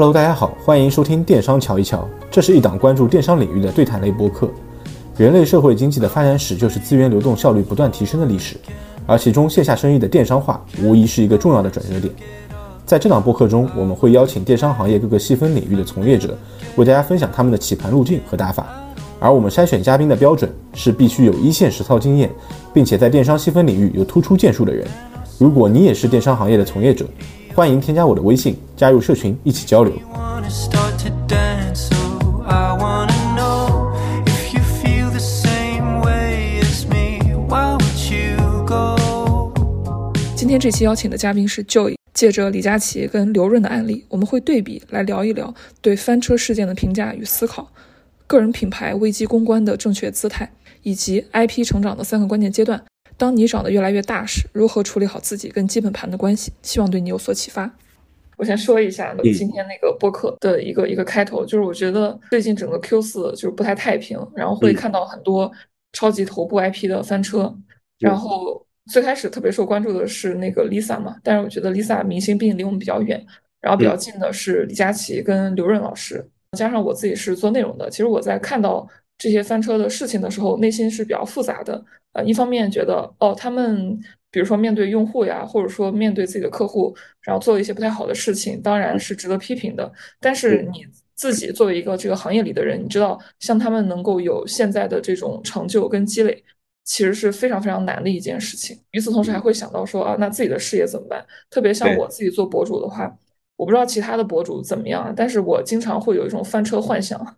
Hello，大家好，欢迎收听电商瞧一瞧。这是一档关注电商领域的对谈类播客。人类社会经济的发展史就是资源流动效率不断提升的历史，而其中线下生意的电商化无疑是一个重要的转折点。在这档播客中，我们会邀请电商行业各个细分领域的从业者，为大家分享他们的起盘路径和打法。而我们筛选嘉宾的标准是必须有一线实操经验，并且在电商细分领域有突出建树的人。如果你也是电商行业的从业者，欢迎添加我的微信，加入社群一起交流。今天这期邀请的嘉宾是 Joy，借着李佳琦跟刘润的案例，我们会对比来聊一聊对翻车事件的评价与思考，个人品牌危机公关的正确姿态，以及 IP 成长的三个关键阶段。当你长得越来越大时，如何处理好自己跟基本盘的关系？希望对你有所启发。我先说一下今天那个播客的一个一个开头，就是我觉得最近整个 Q 四就是不太太平，然后会看到很多超级头部 IP 的翻车。然后最开始特别受关注的是那个 Lisa 嘛，但是我觉得 Lisa 明星毕竟离我们比较远，然后比较近的是李佳琦跟刘润老师，加上我自己是做内容的，其实我在看到这些翻车的事情的时候，内心是比较复杂的。呃，一方面觉得哦，他们比如说面对用户呀，或者说面对自己的客户，然后做了一些不太好的事情，当然是值得批评的。但是你自己作为一个这个行业里的人，你知道，像他们能够有现在的这种成就跟积累，其实是非常非常难的一件事情。与此同时，还会想到说啊，那自己的事业怎么办？特别像我自己做博主的话，我不知道其他的博主怎么样，但是我经常会有一种翻车幻想。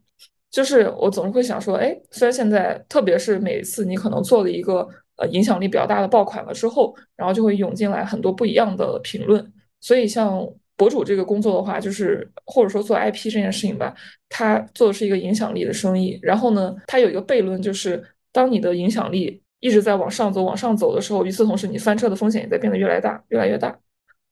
就是我总是会想说，哎，虽然现在，特别是每次你可能做了一个呃影响力比较大的爆款了之后，然后就会涌进来很多不一样的评论。所以像博主这个工作的话，就是或者说做 IP 这件事情吧，他做的是一个影响力的生意。然后呢，他有一个悖论，就是当你的影响力一直在往上走、往上走的时候，与此同时，你翻车的风险也在变得越来越大、越来越大。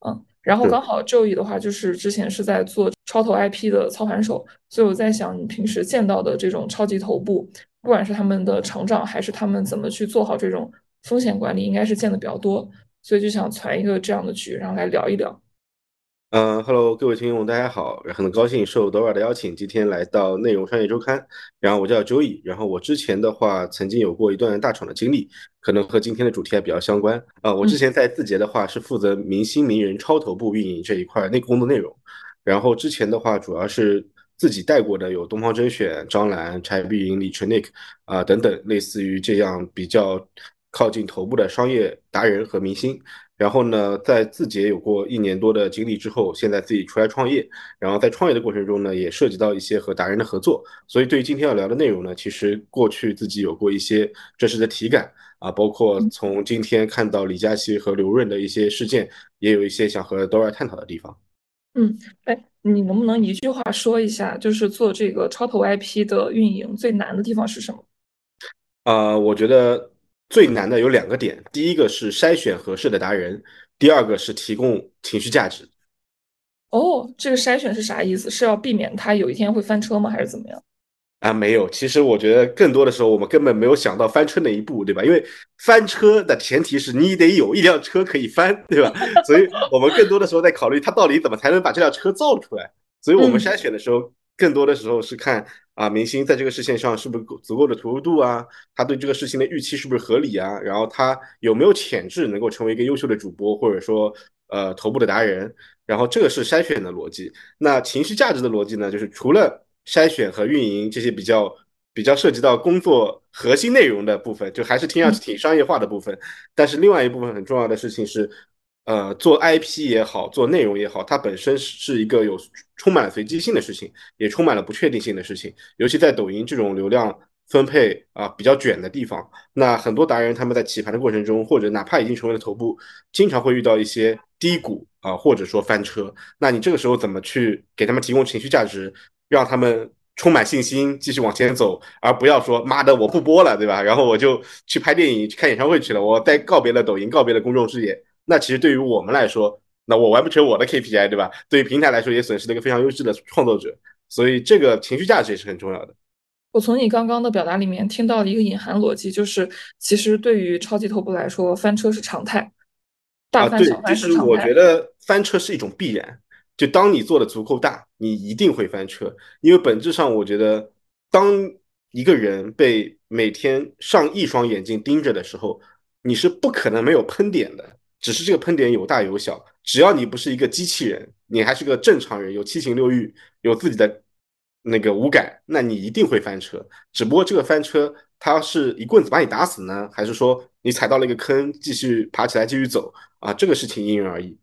嗯。然后刚好 Joey 的话，就是之前是在做超投 IP 的操盘手，所以我在想，你平时见到的这种超级头部，不管是他们的成长，还是他们怎么去做好这种风险管理，应该是见的比较多，所以就想攒一个这样的局，然后来聊一聊。嗯，Hello，各位听众，大家好，很高兴受 Dora 的邀请，今天来到内容商业周刊。然后我叫 Joey，然后我之前的话曾经有过一段大厂的经历，可能和今天的主题还比较相关。啊，我之前在字节的话是负责明星名人超头部运营这一块内工作内容。然后之前的话主要是自己带过的有东方甄选、张兰、柴碧云、李纯 Nick 啊等等，类似于这样比较靠近头部的商业达人和明星。然后呢，在字节有过一年多的经历之后，现在自己出来创业。然后在创业的过程中呢，也涉及到一些和达人的合作。所以对于今天要聊的内容呢，其实过去自己有过一些真实的体感啊，包括从今天看到李佳琦和刘润的一些事件，也有一些想和 Dora 探讨的地方。嗯，哎，你能不能一句话说一下，就是做这个超头 IP 的运营最难的地方是什么？啊，我觉得。最难的有两个点，第一个是筛选合适的达人，第二个是提供情绪价值。哦，这个筛选是啥意思？是要避免他有一天会翻车吗？还是怎么样？啊，没有。其实我觉得更多的时候，我们根本没有想到翻车那一步，对吧？因为翻车的前提是你得有一辆车可以翻，对吧？所以我们更多的时候在考虑他到底怎么才能把这辆车造出来。所以我们筛选的时候，更多的时候是看。啊，明星在这个事情上是不是够足够的投入度啊？他对这个事情的预期是不是合理啊？然后他有没有潜质能够成为一个优秀的主播，或者说呃头部的达人？然后这个是筛选的逻辑。那情绪价值的逻辑呢？就是除了筛选和运营这些比较比较涉及到工作核心内容的部分，就还是听上去挺商业化的部分。但是另外一部分很重要的事情是。呃，做 IP 也好，做内容也好，它本身是一个有充满了随机性的事情，也充满了不确定性的事情。尤其在抖音这种流量分配啊比较卷的地方，那很多达人他们在起盘的过程中，或者哪怕已经成为了头部，经常会遇到一些低谷啊，或者说翻车。那你这个时候怎么去给他们提供情绪价值，让他们充满信心继续往前走，而不要说妈的我不播了，对吧？然后我就去拍电影、去看演唱会去了，我再告别了抖音，告别了公众视野。那其实对于我们来说，那我完不成我的 KPI，对吧？对于平台来说，也损失了一个非常优质的创作者，所以这个情绪价值也是很重要的。我从你刚刚的表达里面听到了一个隐含逻辑，就是其实对于超级头部来说，翻车是常态，大翻小翻是常态。我觉得翻车是一种必然，就当你做的足够大，你一定会翻车。因为本质上，我觉得当一个人被每天上亿双眼睛盯着的时候，你是不可能没有喷点的。只是这个喷点有大有小，只要你不是一个机器人，你还是个正常人，有七情六欲，有自己的那个五感，那你一定会翻车。只不过这个翻车，它是一棍子把你打死呢，还是说你踩到了一个坑，继续爬起来继续走啊？这个事情因人而异。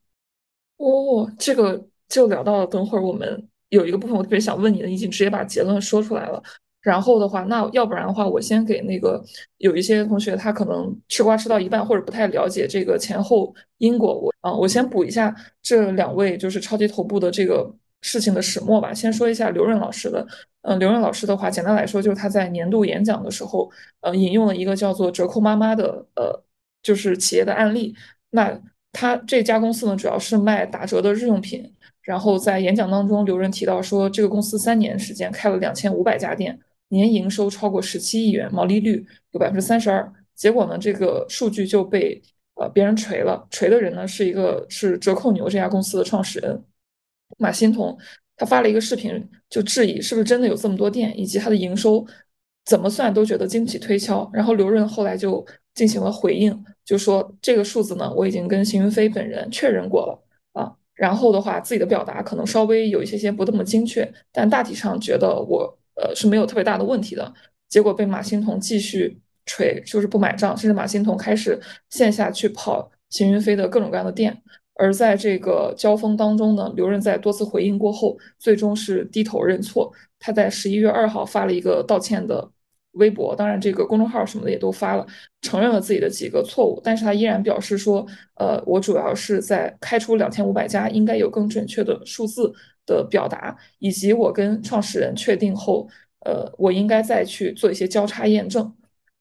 哦，这个就聊到了。等会儿我们有一个部分，我特别想问你的，已经直接把结论说出来了。然后的话，那要不然的话，我先给那个有一些同学，他可能吃瓜吃到一半，或者不太了解这个前后因果。我啊，我先补一下这两位就是超级头部的这个事情的始末吧。先说一下刘润老师的，嗯，刘润老师的话，简单来说就是他在年度演讲的时候，呃，引用了一个叫做“折扣妈妈”的呃，就是企业的案例。那他这家公司呢，主要是卖打折的日用品。然后在演讲当中，刘润提到说，这个公司三年时间开了两千五百家店。年营收超过十七亿元，毛利率有百分之三十二。结果呢，这个数据就被呃别人锤了。锤的人呢是一个是折扣牛这家公司的创始人马欣彤，他发了一个视频，就质疑是不是真的有这么多店，以及他的营收怎么算都觉得经不起推敲。然后刘润后来就进行了回应，就说这个数字呢，我已经跟邢云飞本人确认过了啊。然后的话，自己的表达可能稍微有一些些不那么精确，但大体上觉得我。呃，是没有特别大的问题的，结果被马新桐继续锤，就是不买账，甚至马新桐开始线下去跑邢云飞的各种各样的店。而在这个交锋当中呢，刘润在多次回应过后，最终是低头认错。他在十一月二号发了一个道歉的微博，当然这个公众号什么的也都发了，承认了自己的几个错误，但是他依然表示说，呃，我主要是在开出两千五百家，应该有更准确的数字。的表达，以及我跟创始人确定后，呃，我应该再去做一些交叉验证。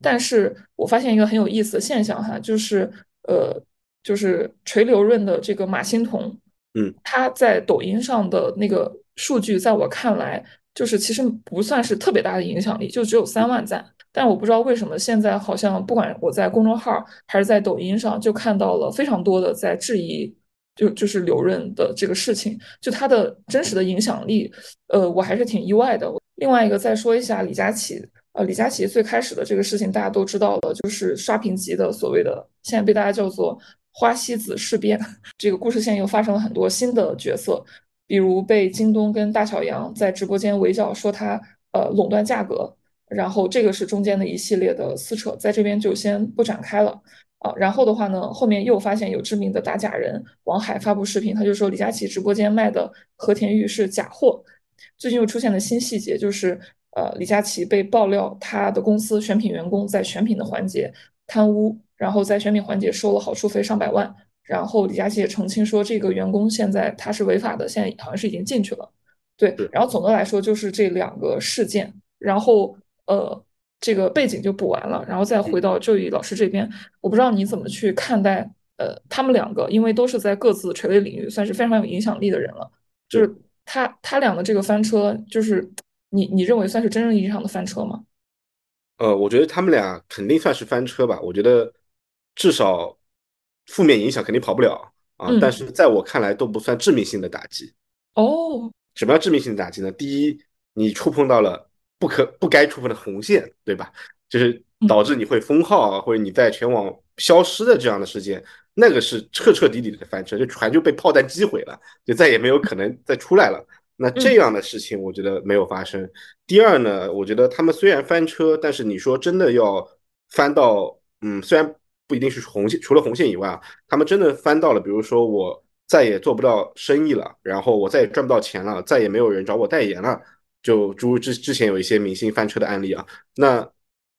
但是我发现一个很有意思的现象哈，就是呃，就是垂流润的这个马欣彤，嗯，他在抖音上的那个数据，在我看来，就是其实不算是特别大的影响力，就只有三万赞。但我不知道为什么现在好像不管我在公众号还是在抖音上，就看到了非常多的在质疑。就就是刘润的这个事情，就他的真实的影响力，呃，我还是挺意外的。另外一个再说一下李佳琦，呃，李佳琦最开始的这个事情大家都知道了，就是刷屏级的所谓的，现在被大家叫做花西子事变。这个故事线又发生了很多新的角色，比如被京东跟大小杨在直播间围剿，说他呃垄断价格，然后这个是中间的一系列的撕扯，在这边就先不展开了。啊，然后的话呢，后面又发现有知名的打假人王海发布视频，他就说李佳琦直播间卖的和田玉是假货。最近又出现了新细节，就是呃，李佳琦被爆料他的公司选品员工在选品的环节贪污，然后在选品环节收了好处费上百万。然后李佳琦也澄清说，这个员工现在他是违法的，现在好像是已经进去了。对，然后总的来说就是这两个事件，然后呃。这个背景就补完了，然后再回到周宇老师这边，我不知道你怎么去看待，呃，他们两个，因为都是在各自垂类领域算是非常有影响力的人了，就是他他俩的这个翻车，就是你你认为算是真正意义上的翻车吗？呃，我觉得他们俩肯定算是翻车吧，我觉得至少负面影响肯定跑不了啊，但是在我看来都不算致命性的打击。哦，什么叫致命性的打击呢？第一，你触碰到了。不可不该触碰的红线，对吧？就是导致你会封号啊，或者你在全网消失的这样的事件，那个是彻彻底底的翻车，就船就被炮弹击毁了，就再也没有可能再出来了。那这样的事情，我觉得没有发生。第二呢，我觉得他们虽然翻车，但是你说真的要翻到，嗯，虽然不一定是红线，除了红线以外啊，他们真的翻到了，比如说我再也做不到生意了，然后我再也赚不到钱了，再也没有人找我代言了。就诸如之之前有一些明星翻车的案例啊，那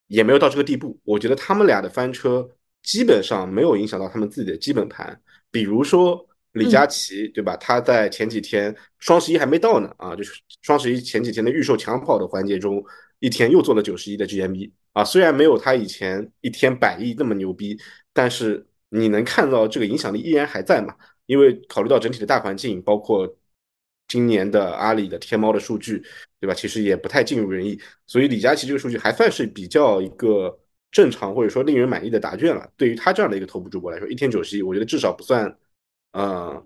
也没有到这个地步。我觉得他们俩的翻车基本上没有影响到他们自己的基本盘。比如说李佳琦，对吧？他在前几天双十一还没到呢啊，就是双十一前几天的预售抢跑的环节中，一天又做了九十亿的 GMV 啊。虽然没有他以前一天百亿那么牛逼，但是你能看到这个影响力依然还在嘛？因为考虑到整体的大环境，包括。今年的阿里的天猫的数据，对吧？其实也不太尽如人意，所以李佳琦这个数据还算是比较一个正常或者说令人满意的答卷了。对于他这样的一个头部主播来说，一天九十亿，我觉得至少不算，呃，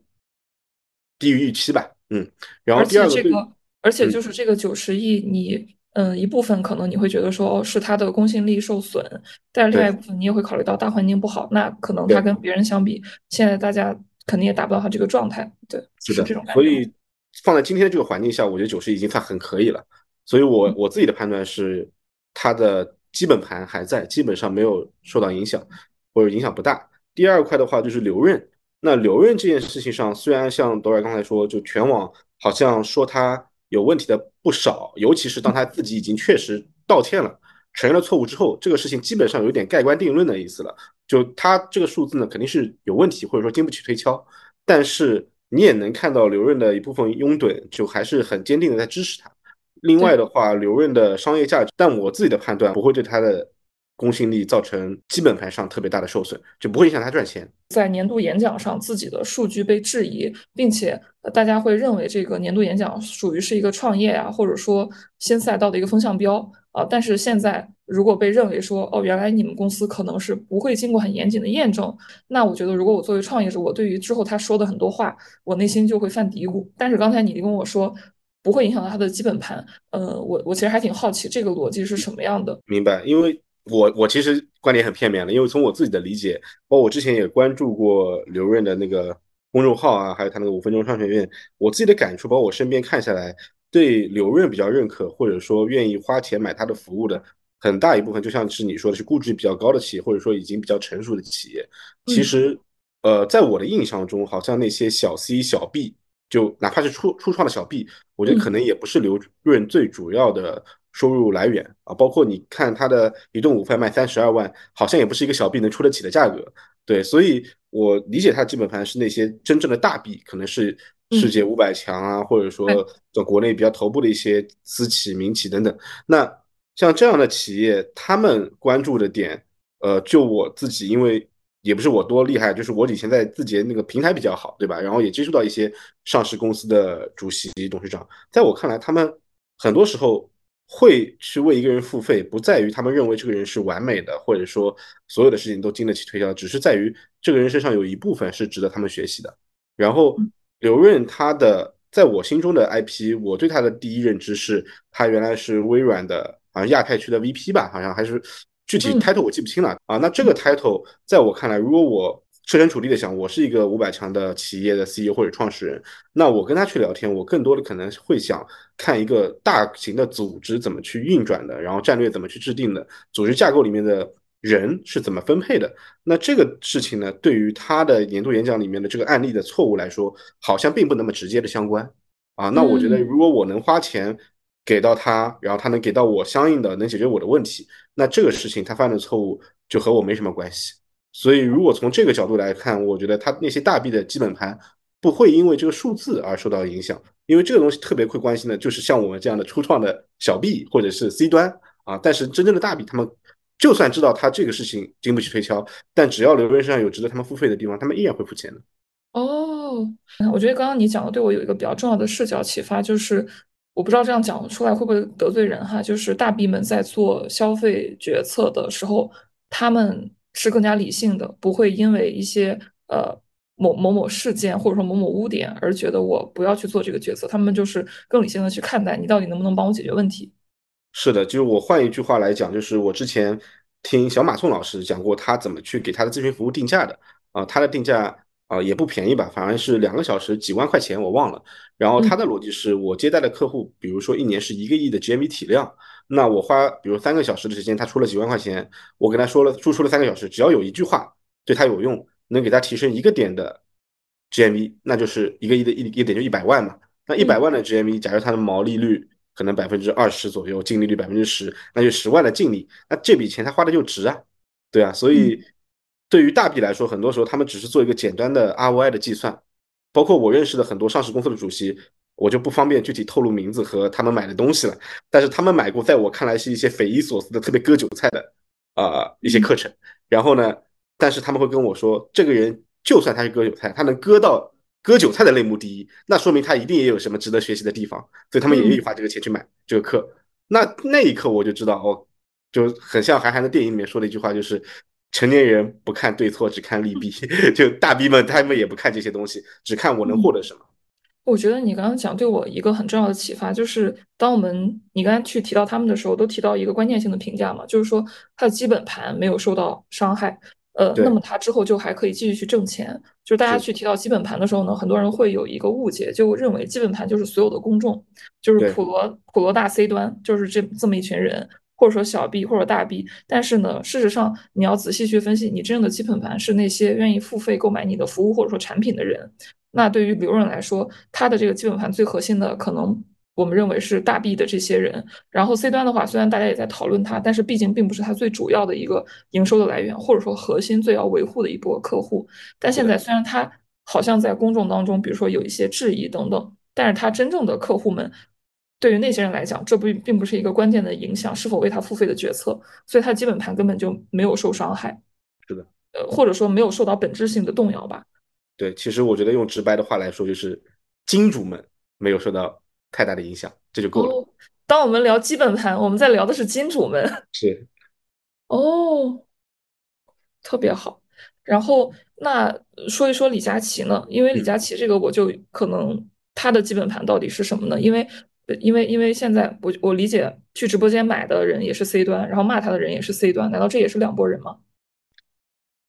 低于预期吧。嗯，然后第二个，而且就是这个九十亿，你嗯一部分可能你会觉得说哦是它的公信力受损，但是另外一部分你也会考虑到大环境不好，那可能他跟别人相比，现在大家肯定也达不到他这个状态，对，是的，这种所以放在今天这个环境下，我觉得九十已经算很可以了。所以我我自己的判断是，它的基本盘还在，基本上没有受到影响，或者影响不大。第二块的话就是留任。那留任这件事情上，虽然像朵儿刚才说，就全网好像说他有问题的不少，尤其是当他自己已经确实道歉了，承认了错误之后，这个事情基本上有点盖棺定论的意思了。就他这个数字呢，肯定是有问题，或者说经不起推敲。但是你也能看到刘润的一部分拥趸，就还是很坚定的在支持他。另外的话，刘润的商业价值，但我自己的判断不会对他的。公信力造成基本盘上特别大的受损，就不会影响他赚钱。在年度演讲上，自己的数据被质疑，并且大家会认为这个年度演讲属于是一个创业啊，或者说新赛道的一个风向标啊。但是现在如果被认为说，哦，原来你们公司可能是不会经过很严谨的验证，那我觉得，如果我作为创业者，我对于之后他说的很多话，我内心就会犯嘀咕。但是刚才你跟我说不会影响到他的基本盘，呃，我我其实还挺好奇这个逻辑是什么样的。明白，因为。我我其实观点很片面了，因为从我自己的理解，包括我之前也关注过刘润的那个公众号啊，还有他那个五分钟商学院，我自己的感触，包括我身边看下来，对刘润比较认可，或者说愿意花钱买他的服务的很大一部分，就像是你说的是估值比较高的企业，或者说已经比较成熟的企业，其实，呃，在我的印象中，好像那些小 C 小 B，就哪怕是初初创的小 B，我觉得可能也不是刘润最主要的。收入来源啊，包括你看他的一顿午饭卖三十二万，好像也不是一个小 B 能出得起的价格。对，所以我理解他的基本盘是那些真正的大 B，，可能是世界五百强啊，或者说在国内比较头部的一些私企、民企等等。那像这样的企业，他们关注的点，呃，就我自己，因为也不是我多厉害，就是我以前在字节那个平台比较好，对吧？然后也接触到一些上市公司的主席、董事长，在我看来，他们很多时候。会去为一个人付费，不在于他们认为这个人是完美的，或者说所有的事情都经得起推销，只是在于这个人身上有一部分是值得他们学习的。然后刘润他的在我心中的 IP，我对他的第一认知是他原来是微软的好像亚太区的 VP 吧，好像还是具体 title 我记不清了啊。那这个 title 在我看来，如果我设身处地的想，我是一个五百强的企业的 CEO 或者创始人，那我跟他去聊天，我更多的可能会想看一个大型的组织怎么去运转的，然后战略怎么去制定的，组织架构里面的人是怎么分配的。那这个事情呢，对于他的年度演讲里面的这个案例的错误来说，好像并不那么直接的相关啊。那我觉得，如果我能花钱给到他，然后他能给到我相应的能解决我的问题，那这个事情他犯的错误就和我没什么关系。所以，如果从这个角度来看，我觉得他那些大币的基本盘不会因为这个数字而受到影响，因为这个东西特别会关心的就是像我们这样的初创的小币或者是 C 端啊。但是真正的大币，他们就算知道他这个事情经不起推敲，但只要流润上有值得他们付费的地方，他们依然会付钱的。哦，我觉得刚刚你讲的对我有一个比较重要的视角启发，就是我不知道这样讲出来会不会得罪人哈，就是大币们在做消费决策的时候，他们。是更加理性的，不会因为一些呃某某某事件或者说某某污点而觉得我不要去做这个决策。他们就是更理性的去看待你到底能不能帮我解决问题。是的，就是我换一句话来讲，就是我之前听小马宋老师讲过，他怎么去给他的咨询服务定价的啊，他的定价啊也不便宜吧，反而是两个小时几万块钱，我忘了。然后他的逻辑是我接待的客户，比如说一年是一个亿的 GMV 体量。那我花比如三个小时的时间，他出了几万块钱，我跟他说了输出了三个小时，只要有一句话对他有用，能给他提升一个点的 GMV，那就是一个亿的一一点就一百万嘛。那一百万的 GMV，假如它的毛利率可能百分之二十左右，净利率百分之十，那就十万的净利，那这笔钱他花的就值啊，对啊。所以对于大 B 来说，很多时候他们只是做一个简单的 ROI 的计算，包括我认识的很多上市公司的主席。我就不方便具体透露名字和他们买的东西了，但是他们买过，在我看来是一些匪夷所思的、特别割韭菜的啊一些课程。然后呢，但是他们会跟我说，这个人就算他是割韭菜，他能割到割韭菜的类目第一，那说明他一定也有什么值得学习的地方，所以他们也愿意花这个钱去买这个课。那那一刻我就知道，哦，就很像韩寒的电影里面说的一句话，就是成年人不看对错，只看利弊。就大逼们他们也不看这些东西，只看我能获得什么。我觉得你刚刚讲对我一个很重要的启发，就是当我们你刚才去提到他们的时候，都提到一个关键性的评价嘛，就是说他的基本盘没有受到伤害，呃，那么它之后就还可以继续去挣钱。就是大家去提到基本盘的时候呢，很多人会有一个误解，就认为基本盘就是所有的公众，就是普罗普罗大 C 端，就是这这么一群人，或者说小 B 或者大 B。但是呢，事实上你要仔细去分析，你真正的基本盘是那些愿意付费购买你的服务或者说产品的人。那对于刘润来说，他的这个基本盘最核心的，可能我们认为是大 B 的这些人。然后 C 端的话，虽然大家也在讨论它，但是毕竟并不是它最主要的一个营收的来源，或者说核心最要维护的一波客户。但现在虽然它好像在公众当中，比如说有一些质疑等等，但是它真正的客户们，对于那些人来讲，这不并不是一个关键的影响是否为他付费的决策，所以它基本盘根本就没有受伤害。是的，呃，或者说没有受到本质性的动摇吧。对，其实我觉得用直白的话来说，就是金主们没有受到太大的影响，这就够了。当我们聊基本盘，我们在聊的是金主们。是。哦，特别好。然后那说一说李佳琦呢？因为李佳琦这个，我就可能他的基本盘到底是什么呢？因为因为因为现在我我理解去直播间买的人也是 C 端，然后骂他的人也是 C 端，难道这也是两拨人吗？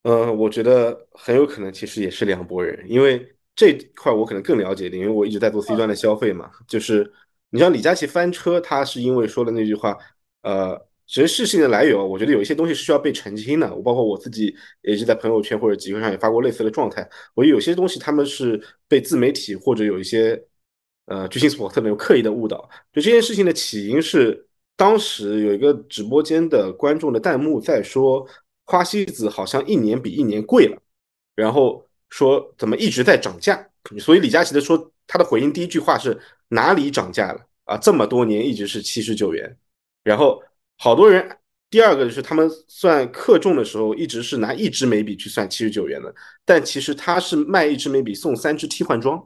嗯，我觉得很有可能其实也是两拨人，因为这块我可能更了解一点，因为我一直在做 C 端的消费嘛。就是你像李佳琦翻车，他是因为说的那句话，呃，其实事情的来由，我觉得有一些东西是需要被澄清的。我包括我自己也是在朋友圈或者集会上也发过类似的状态。我有些东西他们是被自媒体或者有一些呃巨星所特别有刻意的误导。就这件事情的起因是，当时有一个直播间的观众的弹幕在说。花西子好像一年比一年贵了，然后说怎么一直在涨价，所以李佳琦的说他的回应第一句话是哪里涨价了啊？这么多年一直是七十九元，然后好多人第二个就是他们算克重的时候一直是拿一支眉笔去算七十九元的，但其实他是卖一支眉笔送三支替换装，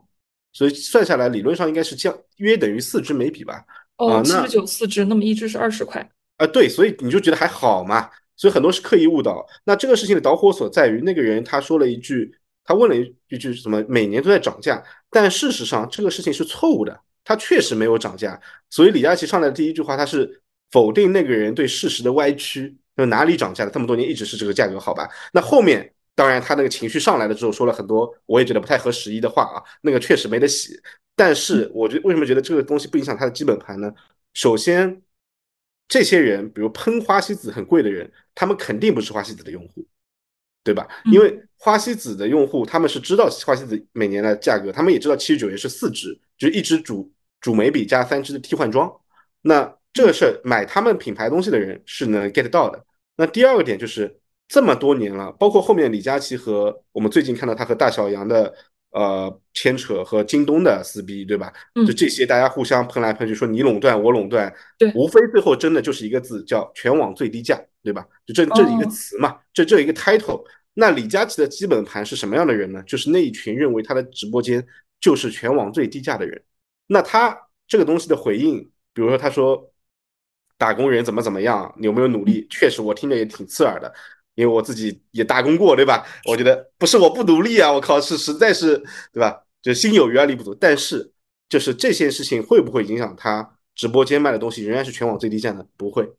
所以算下来理论上应该是降约等于四支眉笔吧？哦，七十九四支，那么一支是二十块啊？对，所以你就觉得还好嘛？所以很多是刻意误导。那这个事情的导火索在于那个人他说了一句，他问了一句什么？每年都在涨价，但事实上这个事情是错误的，他确实没有涨价。所以李佳琦上来的第一句话，他是否定那个人对事实的歪曲，就哪里涨价了？这么多年一直是这个价格，好吧？那后面当然他那个情绪上来了之后，说了很多我也觉得不太合时宜的话啊，那个确实没得洗。但是我觉为什么觉得这个东西不影响他的基本盘呢？首先。这些人，比如喷花西子很贵的人，他们肯定不是花西子的用户，对吧？因为花西子的用户，他们是知道花西子每年的价格，他们也知道七十九元是四支，就是一支主主眉笔加三支的替换装。那这个事儿买他们品牌东西的人是能 get 到的。那第二个点就是这么多年了，包括后面李佳琦和我们最近看到他和大小杨的。呃，牵扯和京东的撕逼，对吧？就这些，大家互相喷来喷去，说你垄断，我垄断，对，无非最后真的就是一个字，叫全网最低价，对吧？就这这一个词嘛，这这一个 title。那李佳琦的基本盘是什么样的人呢？就是那一群认为他的直播间就是全网最低价的人。那他这个东西的回应，比如说他说打工人怎么怎么样，有没有努力？确实，我听着也挺刺耳的。因为我自己也打工过，对吧？我觉得不是我不努力啊，我靠，是实在是，对吧？就心有余而力不足。但是，就是这件事情会不会影响他直播间卖的东西仍然是全网最低价呢？不会。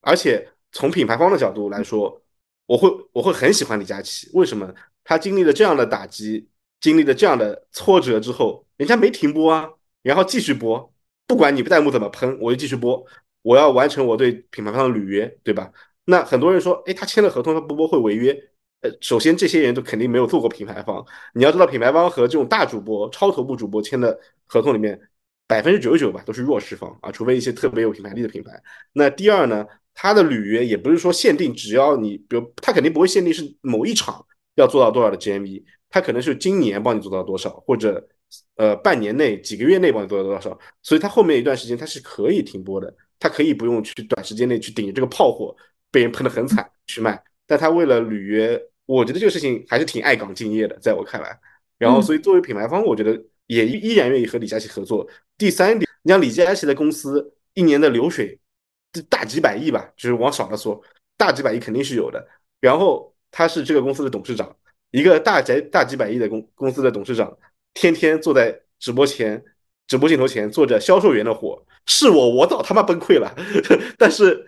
而且从品牌方的角度来说，我会我会很喜欢李佳琦。为什么？他经历了这样的打击，经历了这样的挫折之后，人家没停播啊，然后继续播，不管你弹幕怎么喷，我就继续播。我要完成我对品牌方的履约，对吧？那很多人说，哎，他签了合同，他不播会违约。呃，首先这些人都肯定没有做过品牌方。你要知道，品牌方和这种大主播、超头部主播签的合同里面，百分之九十九吧都是弱势方啊，除非一些特别有品牌力的品牌。那第二呢，他的履约也不是说限定，只要你，比如他肯定不会限定是某一场要做到多少的 GMV，他可能是今年帮你做到多少，或者呃半年内、几个月内帮你做到多少。所以他后面一段时间他是可以停播的，他可以不用去短时间内去顶这个炮火。被人喷得很惨去卖，但他为了履约，我觉得这个事情还是挺爱岗敬业的，在我看来。然后，所以作为品牌方，我觉得也依然愿意和李佳琦合作。第三点，你像李佳琦的公司一年的流水大几百亿吧，就是往少了说，大几百亿肯定是有的。然后他是这个公司的董事长，一个大宅大几百亿的公公司的董事长，天天坐在直播前、直播镜头前做着销售员的活，是我，我早他妈崩溃了。但是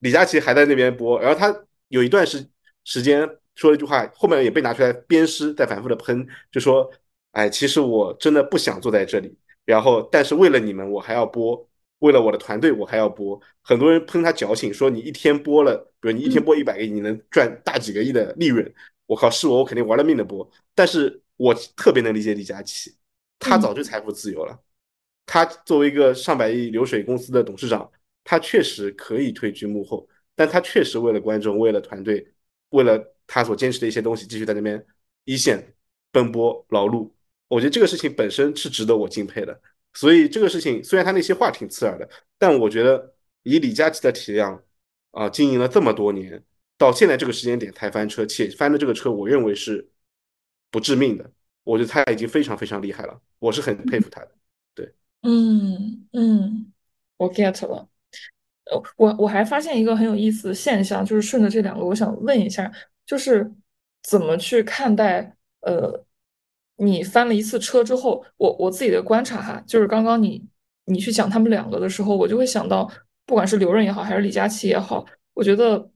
李佳琦还在那边播，然后他有一段时时间说了一句话，后面也被拿出来鞭尸，在反复的喷，就说：“哎，其实我真的不想坐在这里，然后但是为了你们，我还要播。”为了我的团队，我还要播。很多人喷他矫情，说你一天播了，比如你一天播一百个亿，你能赚大几个亿的利润。我靠，是我，我肯定玩了命的播。但是我特别能理解李佳琦，他早就财富自由了。他作为一个上百亿流水公司的董事长，他确实可以退居幕后，但他确实为了观众，为了团队，为了他所坚持的一些东西，继续在那边一线奔波劳碌。我觉得这个事情本身是值得我敬佩的。所以这个事情虽然他那些话挺刺耳的，但我觉得以李佳琦的体量啊，经营了这么多年，到现在这个时间点才翻车，且翻的这个车，我认为是不致命的。我觉得他已经非常非常厉害了，我是很佩服他的。对，嗯嗯，我 get 了。呃，我我还发现一个很有意思的现象，就是顺着这两个，我想问一下，就是怎么去看待呃。你翻了一次车之后，我我自己的观察哈，就是刚刚你你去讲他们两个的时候，我就会想到，不管是刘润也好，还是李佳琦也好，我觉得，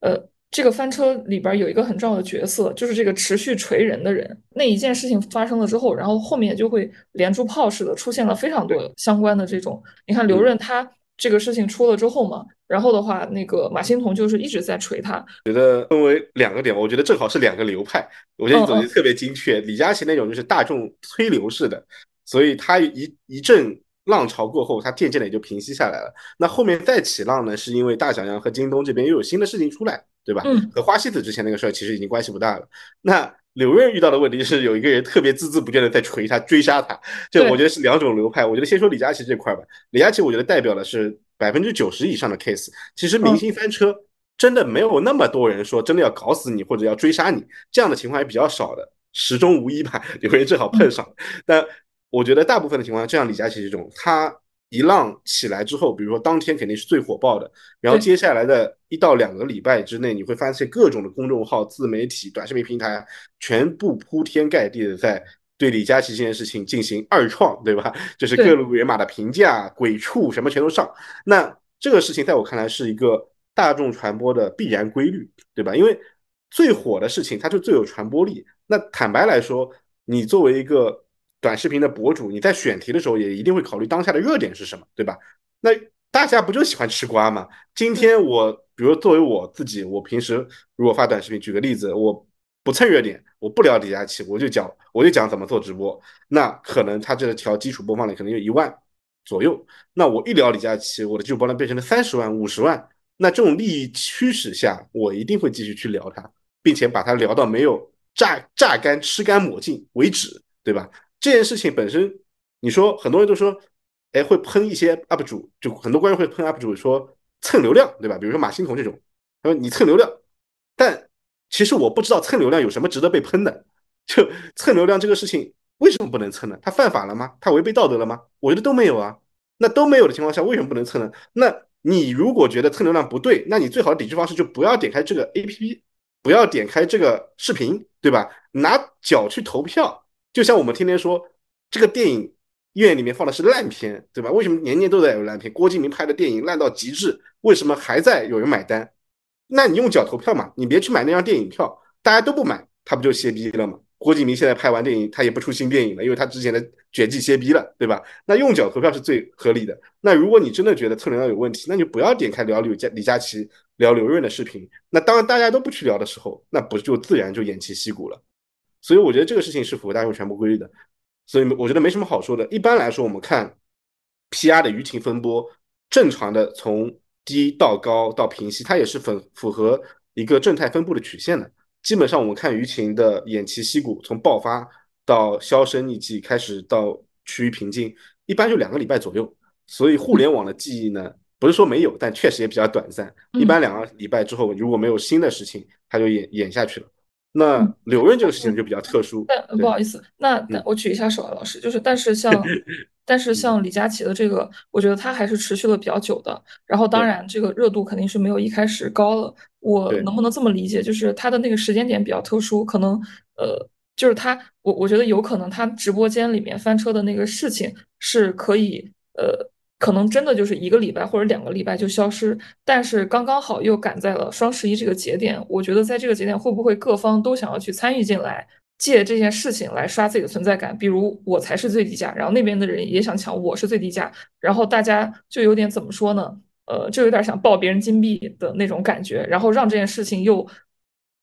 呃，这个翻车里边有一个很重要的角色，就是这个持续锤人的人。那一件事情发生了之后，然后后面就会连珠炮似的出现了非常多相关的这种。你看刘润他。这个事情出了之后嘛，然后的话，那个马欣彤就是一直在锤他。觉得分为两个点，我觉得正好是两个流派。我觉得你总结特别精确。李佳琦那种就是大众催流式的，所以他一一阵浪潮过后，他渐渐的也就平息下来了。那后面再起浪呢，是因为大小杨和京东这边又有新的事情出来，对吧？嗯。和花西子之前那个事儿其实已经关系不大了。那刘润遇到的问题是有一个人特别孜孜不倦的在锤他、追杀他，这我觉得是两种流派。我觉得先说李佳琦这块吧。李佳琦我觉得代表的是百分之九十以上的 case。其实明星翻车真的没有那么多人说真的要搞死你或者要追杀你，这样的情况还比较少的，十中无一吧。有人正好碰上，但我觉得大部分的情况下，就像李佳琦这种，他。一浪起来之后，比如说当天肯定是最火爆的，然后接下来的一到两个礼拜之内，你会发现各种的公众号、自媒体、短视频平台全部铺天盖地的在对李佳琦这件事情进行二创，对吧？就是各路人马的评价、鬼畜什么全都上。那这个事情在我看来是一个大众传播的必然规律，对吧？因为最火的事情它就最有传播力。那坦白来说，你作为一个。短视频的博主，你在选题的时候也一定会考虑当下的热点是什么，对吧？那大家不就喜欢吃瓜吗？今天我，比如作为我自己，我平时如果发短视频，举个例子，我不蹭热点，我不聊李佳琦，我就讲，我就讲怎么做直播，那可能他这条基础播放量可能有一万左右，那我一聊李佳琦，我的基础播放量变成了三十万、五十万，那这种利益驱使下，我一定会继续去聊他，并且把他聊到没有榨榨干、吃干抹净为止，对吧？这件事情本身，你说很多人都说，哎，会喷一些 UP 主，就很多观众会喷 UP 主说蹭流量，对吧？比如说马欣彤这种，他说你蹭流量，但其实我不知道蹭流量有什么值得被喷的。就 蹭流量这个事情，为什么不能蹭呢？他犯法了吗？他违背道德了吗？我觉得都没有啊。那都没有的情况下，为什么不能蹭呢？那你如果觉得蹭流量不对，那你最好的抵制方式就不要点开这个 APP，不要点开这个视频，对吧？拿脚去投票。就像我们天天说，这个电影院里面放的是烂片，对吧？为什么年年都在有烂片？郭敬明拍的电影烂到极致，为什么还在有人买单？那你用脚投票嘛，你别去买那张电影票，大家都不买，他不就歇逼了吗？郭敬明现在拍完电影，他也不出新电影了，因为他之前的绝技歇逼了，对吧？那用脚投票是最合理的。那如果你真的觉得测流量有问题，那就不要点开聊李佳李佳琦聊刘润的视频。那当大家都不去聊的时候，那不就自然就偃旗息鼓了？所以我觉得这个事情是符合大众传播规律的，所以我觉得没什么好说的。一般来说，我们看 PR 的舆情风波，正常的从低到高到平息，它也是符符合一个正态分布的曲线的。基本上我们看舆情的偃旗息鼓，从爆发到销声匿迹，开始到趋于平静，一般就两个礼拜左右。所以互联网的记忆呢，不是说没有，但确实也比较短暂。一般两个礼拜之后，如果没有新的事情，它就演演下去了。那刘润这个事情就比较特殊，但不好意思，那我举一下手啊，老师，就是但是像，但是像李佳琦的这个，我觉得他还是持续了比较久的，然后当然这个热度肯定是没有一开始高了，我能不能这么理解，就是他的那个时间点比较特殊，可能呃就是他，我我觉得有可能他直播间里面翻车的那个事情是可以，呃，可能真的就是一个礼拜或者两个礼拜就消失，但是刚刚好又赶在了双十一这个节点，我觉得在这个节点会不会各方都想要去参与进来，借这件事情来刷自己的存在感？比如我才是最低价，然后那边的人也想抢我是最低价，然后大家就有点怎么说呢？呃，就有点想抱别人金币的那种感觉，然后让这件事情又。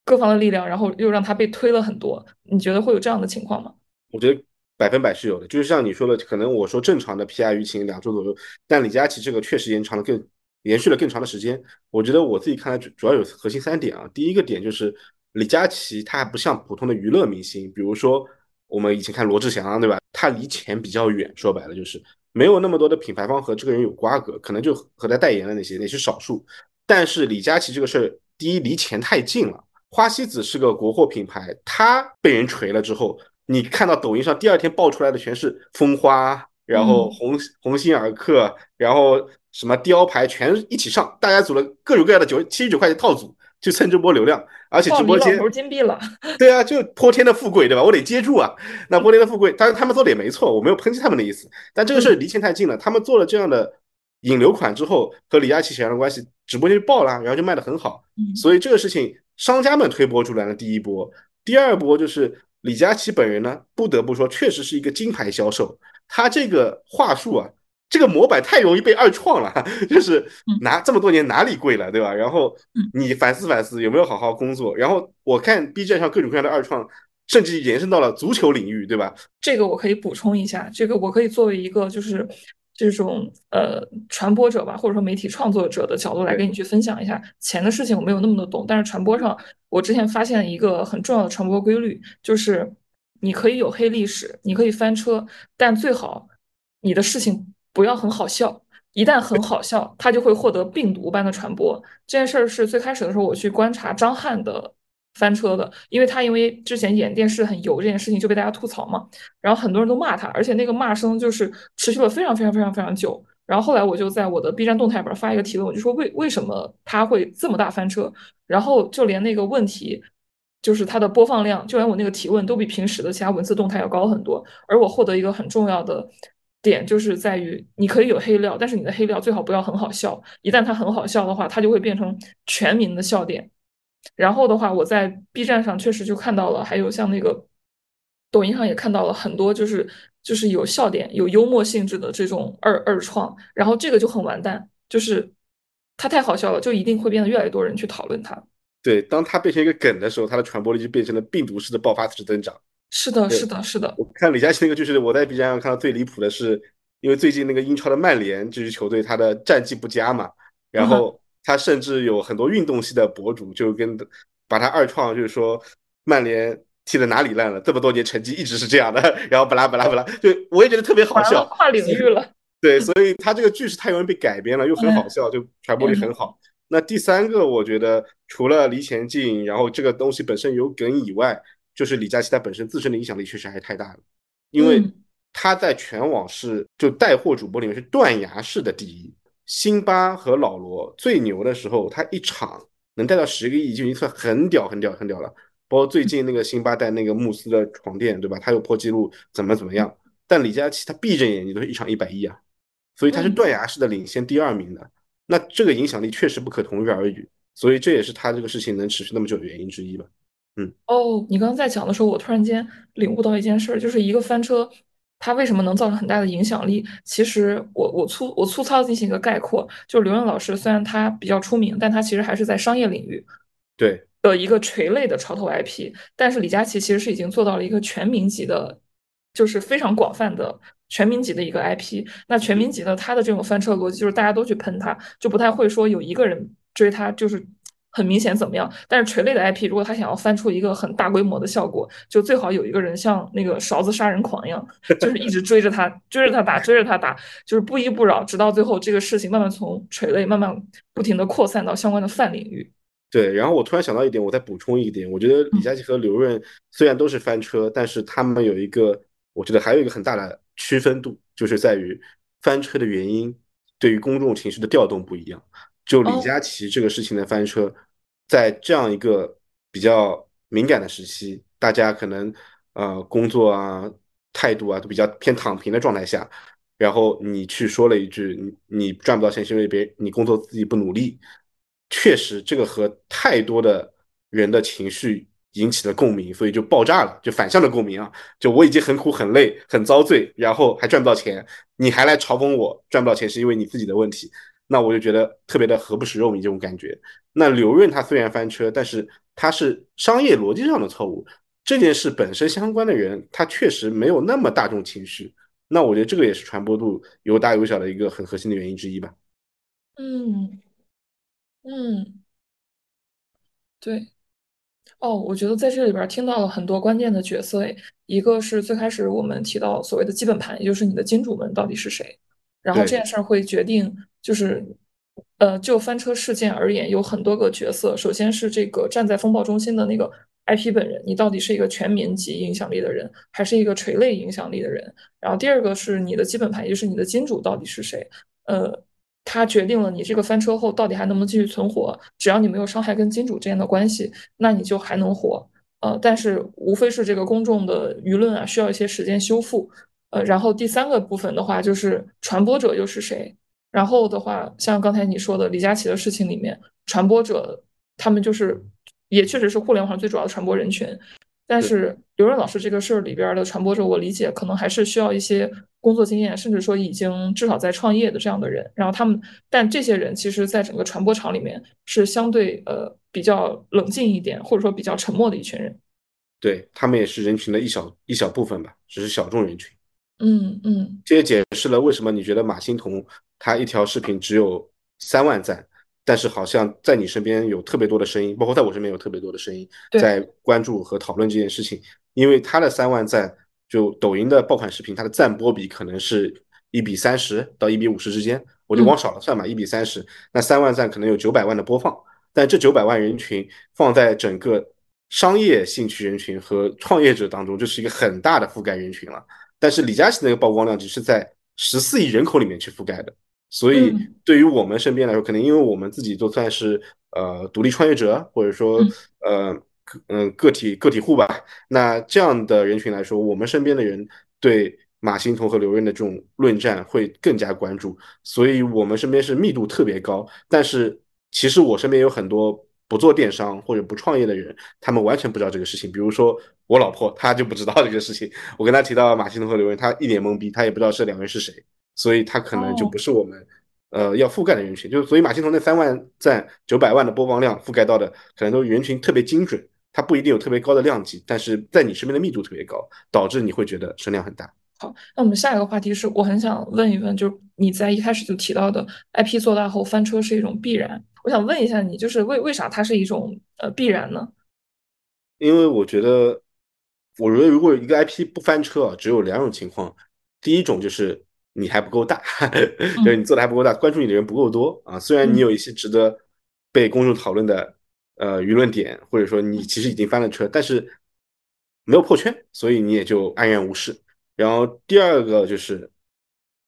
各方的力量，然后又让他被推了很多，你觉得会有这样的情况吗？我觉得百分百是有的，就是像你说的，可能我说正常的 PR 舆情两周左右，但李佳琦这个确实延长了更延续了更长的时间。我觉得我自己看来主主要有核心三点啊，第一个点就是李佳琦他还不像普通的娱乐明星，比如说我们以前看罗志祥对吧？他离钱比较远，说白了就是没有那么多的品牌方和这个人有瓜葛，可能就和他代言的那些那是少数。但是李佳琦这个事儿，第一离钱太近了。花西子是个国货品牌，它被人锤了之后，你看到抖音上第二天爆出来的全是蜂花，然后鸿鸿星尔克，然后什么雕牌全一起上，大家组了各种各样的九七十九块钱套组去蹭这波流量，而且直播间金币了，对啊，就泼天的富贵对吧？我得接住啊，那泼天的富贵，当然他们做的也没错，我没有抨击他们的意思，但这个事离钱太近了，他们做了这样的引流款之后，和李佳琦扯上的关系，直播间就爆了，然后就卖的很好，所以这个事情。商家们推波助澜的第一波，第二波就是李佳琦本人呢，不得不说，确实是一个金牌销售。他这个话术啊，这个模板太容易被二创了，就是拿这么多年哪里贵了，对吧？然后你反思反思有没有好好工作。然后我看 B 站上各种各样的二创，甚至延伸到了足球领域，对吧？这个我可以补充一下，这个我可以作为一个就是。这种呃传播者吧，或者说媒体创作者的角度来跟你去分享一下钱的事情，我没有那么的懂。但是传播上，我之前发现一个很重要的传播规律，就是你可以有黑历史，你可以翻车，但最好你的事情不要很好笑。一旦很好笑，它就会获得病毒般的传播。这件事儿是最开始的时候，我去观察张翰的。翻车的，因为他因为之前演电视很油这件事情就被大家吐槽嘛，然后很多人都骂他，而且那个骂声就是持续了非常非常非常非常久。然后后来我就在我的 B 站动态里边发一个提问，我就说为为什么他会这么大翻车？然后就连那个问题，就是他的播放量，就连我那个提问都比平时的其他文字动态要高很多。而我获得一个很重要的点，就是在于你可以有黑料，但是你的黑料最好不要很好笑。一旦它很好笑的话，它就会变成全民的笑点。然后的话，我在 B 站上确实就看到了，还有像那个抖音上也看到了很多，就是就是有笑点、有幽默性质的这种二二创，然后这个就很完蛋，就是它太好笑了，就一定会变得越来越多人去讨论它。对，当它变成一个梗的时候，它的传播力就变成了病毒式的爆发式增长。是的，是的，是的。我看李佳琦那个，就是我在 B 站上看到最离谱的是，因为最近那个英超的曼联这支球队，他的战绩不佳嘛，然后。他甚至有很多运动系的博主就跟把他二创，就是说曼联踢的哪里烂了，这么多年成绩一直是这样的，然后巴拉巴拉巴拉，就我也觉得特别好笑，跨领域了。对，所以他这个剧是太容易被改编了，又很好笑，就传播力很好。那第三个，我觉得除了离前进，然后这个东西本身有梗以外，就是李佳琦他本身自身的影响力确实还是太大了，因为他在全网是就带货主播里面是断崖式的第一。辛巴和老罗最牛的时候，他一场能带到十个亿，就已经算很屌、很屌、很屌了。包括最近那个辛巴带那个慕斯的床垫，对吧？他又破纪录，怎么怎么样？但李佳琦他闭着眼睛都是一场一百亿啊，所以他是断崖式的领先第二名的。那这个影响力确实不可同日而语，所以这也是他这个事情能持续那么久的原因之一吧。嗯，哦，你刚刚在讲的时候，我突然间领悟到一件事，就是一个翻车。它为什么能造成很大的影响力？其实我我粗我粗糙进行一个概括，就是刘润老师虽然他比较出名，但他其实还是在商业领域，对的一个垂类的潮头 IP。但是李佳琦其实是已经做到了一个全民级的，就是非常广泛的全民级的一个 IP。那全民级的他的这种翻车逻辑，就是大家都去喷他，就不太会说有一个人追他，就是。很明显怎么样？但是垂类的 IP，如果他想要翻出一个很大规模的效果，就最好有一个人像那个勺子杀人狂一样，就是一直追着他，追着他打，追着他打，就是不依不饶，直到最后这个事情慢慢从垂类慢慢不停的扩散到相关的泛领域。对，然后我突然想到一点，我再补充一点，我觉得李佳琦和刘润虽然都是翻车，但是他们有一个，我觉得还有一个很大的区分度，就是在于翻车的原因对于公众情绪的调动不一样。就李佳琦这个事情的翻车，在这样一个比较敏感的时期，大家可能呃工作啊态度啊都比较偏躺平的状态下，然后你去说了一句你你赚不到钱是因为别你工作自己不努力，确实这个和太多的人的情绪引起了共鸣，所以就爆炸了，就反向的共鸣啊！就我已经很苦很累很遭罪，然后还赚不到钱，你还来嘲讽我赚不到钱是因为你自己的问题，那我就觉得特别的何不食肉糜这种感觉。那刘润他虽然翻车，但是他是商业逻辑上的错误，这件事本身相关的人他确实没有那么大众情绪，那我觉得这个也是传播度有大有小的一个很核心的原因之一吧。嗯嗯，对。哦，我觉得在这里边听到了很多关键的角色，一个是最开始我们提到所谓的基本盘，也就是你的金主们到底是谁，然后这件事儿会决定，就是，呃，就翻车事件而言，有很多个角色，首先是这个站在风暴中心的那个 IP 本人，你到底是一个全民级影响力的人，还是一个垂类影响力的人？然后第二个是你的基本盘，也就是你的金主到底是谁？呃。它决定了你这个翻车后到底还能不能继续存活。只要你没有伤害跟金主之间的关系，那你就还能活。呃，但是无非是这个公众的舆论啊，需要一些时间修复。呃，然后第三个部分的话，就是传播者又是谁？然后的话，像刚才你说的李佳琦的事情里面，传播者他们就是也确实是互联网最主要的传播人群。但是刘润老师这个事儿里边的传播者，我理解可能还是需要一些工作经验，甚至说已经至少在创业的这样的人。然后他们，但这些人其实在整个传播场里面是相对呃比较冷静一点，或者说比较沉默的一群人。对他们也是人群的一小一小部分吧，只是小众人群。嗯嗯，这也解释了为什么你觉得马欣彤他一条视频只有三万赞。但是好像在你身边有特别多的声音，包括在我身边有特别多的声音，在关注和讨论这件事情。因为他的三万赞，就抖音的爆款视频，它的赞播比可能是一比三十到一比五十之间，我就往少了算吧，一比三十，那三万赞可能有九百万的播放。但这九百万人群放在整个商业兴趣人群和创业者当中，就是一个很大的覆盖人群了。但是李佳琦那个曝光量只是在十四亿人口里面去覆盖的。所以，对于我们身边来说，可能因为我们自己都算是呃独立创业者，或者说呃嗯个体个体户吧。那这样的人群来说，我们身边的人对马欣彤和刘润的这种论战会更加关注，所以我们身边是密度特别高。但是，其实我身边有很多不做电商或者不创业的人，他们完全不知道这个事情。比如说我老婆，她就不知道这个事情。我跟她提到马新彤和刘润，她一脸懵逼，她也不知道这两个人是谁。所以她可能就不是我们，呃，要覆盖的人群。就是所以马新彤那三万赞九百万的播放量覆盖到的，可能都人群特别精准，它不一定有特别高的量级，但是在你身边的密度特别高，导致你会觉得声量很大。好，那我们下一个话题是我很想问一问，就是你在一开始就提到的 IP 做大后翻车是一种必然，我想问一下你，就是为为啥它是一种呃必然呢？因为我觉得，我觉得如果一个 IP 不翻车啊，只有两种情况，第一种就是。你还不够大，就是你做的还不够大，关注你的人不够多啊。虽然你有一些值得被公众讨论的呃舆论点，或者说你其实已经翻了车，但是没有破圈，所以你也就安然无事。然后第二个就是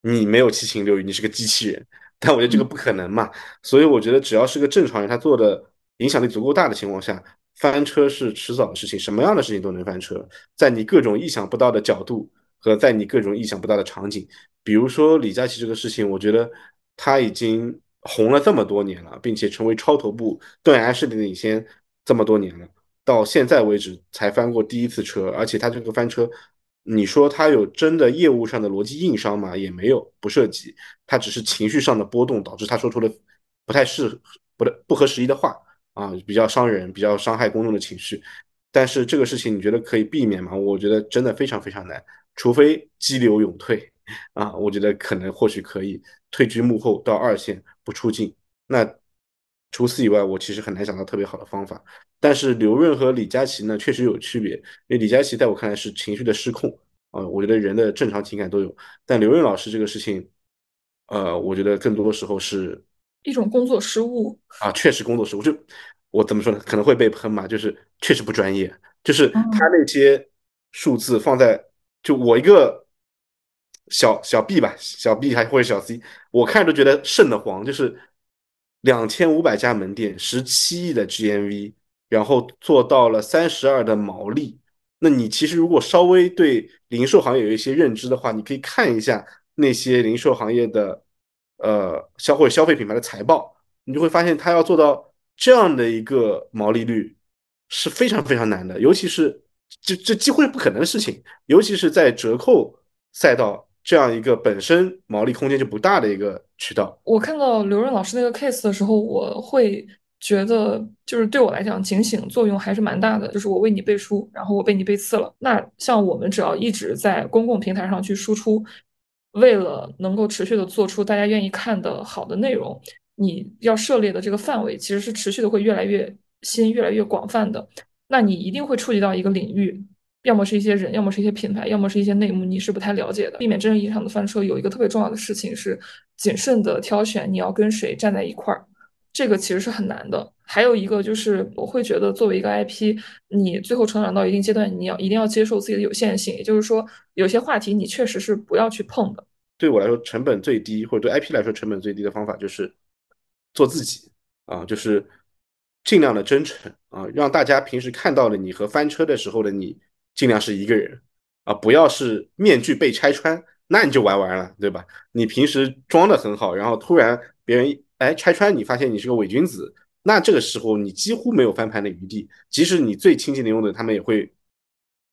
你没有七情六欲，你是个机器人。但我觉得这个不可能嘛，所以我觉得只要是个正常人，他做的影响力足够大的情况下，翻车是迟早的事情。什么样的事情都能翻车，在你各种意想不到的角度和在你各种意想不到的场景。比如说李佳琦这个事情，我觉得他已经红了这么多年了，并且成为超头部断崖式的领先这么多年了，到现在为止才翻过第一次车，而且他这个翻车，你说他有真的业务上的逻辑硬伤吗？也没有，不涉及，他只是情绪上的波动导致他说出了不太适不的不合时宜的话啊，比较伤人，比较伤害公众的情绪。但是这个事情你觉得可以避免吗？我觉得真的非常非常难，除非激流勇退。啊，我觉得可能或许可以退居幕后到二线不出镜。那除此以外，我其实很难想到特别好的方法。但是刘润和李佳琦呢，确实有区别。因为李佳琦在我看来是情绪的失控啊，我觉得人的正常情感都有。但刘润老师这个事情，呃，我觉得更多的时候是一种工作失误啊，确实工作失误。就我怎么说呢？可能会被喷嘛，就是确实不专业。就是他那些数字放在就我一个。小小 B 吧，小 B 还或者小 C，我看着都觉得瘆得慌。就是两千五百家门店，十七亿的 GMV，然后做到了三十二的毛利，那你其实如果稍微对零售行业有一些认知的话，你可以看一下那些零售行业的呃消或者消费品牌的财报，你就会发现它要做到这样的一个毛利率是非常非常难的，尤其是这这几乎是不可能的事情，尤其是在折扣赛道这样一个本身毛利空间就不大的一个渠道。我看到刘润老师那个 case 的时候，我会。觉得就是对我来讲，警醒作用还是蛮大的。就是我为你背书，然后我被你背刺了。那像我们只要一直在公共平台上去输出，为了能够持续的做出大家愿意看的好的内容，你要涉猎的这个范围其实是持续的会越来越新、越来越广泛的。那你一定会触及到一个领域，要么是一些人，要么是一些品牌，要么是一些内幕，你是不太了解的。避免真正意义上的翻车，有一个特别重要的事情是谨慎的挑选你要跟谁站在一块儿。这个其实是很难的。还有一个就是，我会觉得作为一个 IP，你最后成长到一定阶段，你要一定要接受自己的有限性。也就是说，有些话题你确实是不要去碰的。对我来说，成本最低，或者对 IP 来说成本最低的方法就是做自己啊，就是尽量的真诚啊，让大家平时看到了你和翻车的时候的你，尽量是一个人啊，不要是面具被拆穿，那你就玩完了，对吧？你平时装的很好，然后突然别人。哎，拆穿你发现你是个伪君子，那这个时候你几乎没有翻盘的余地。即使你最亲近的拥趸，他们也会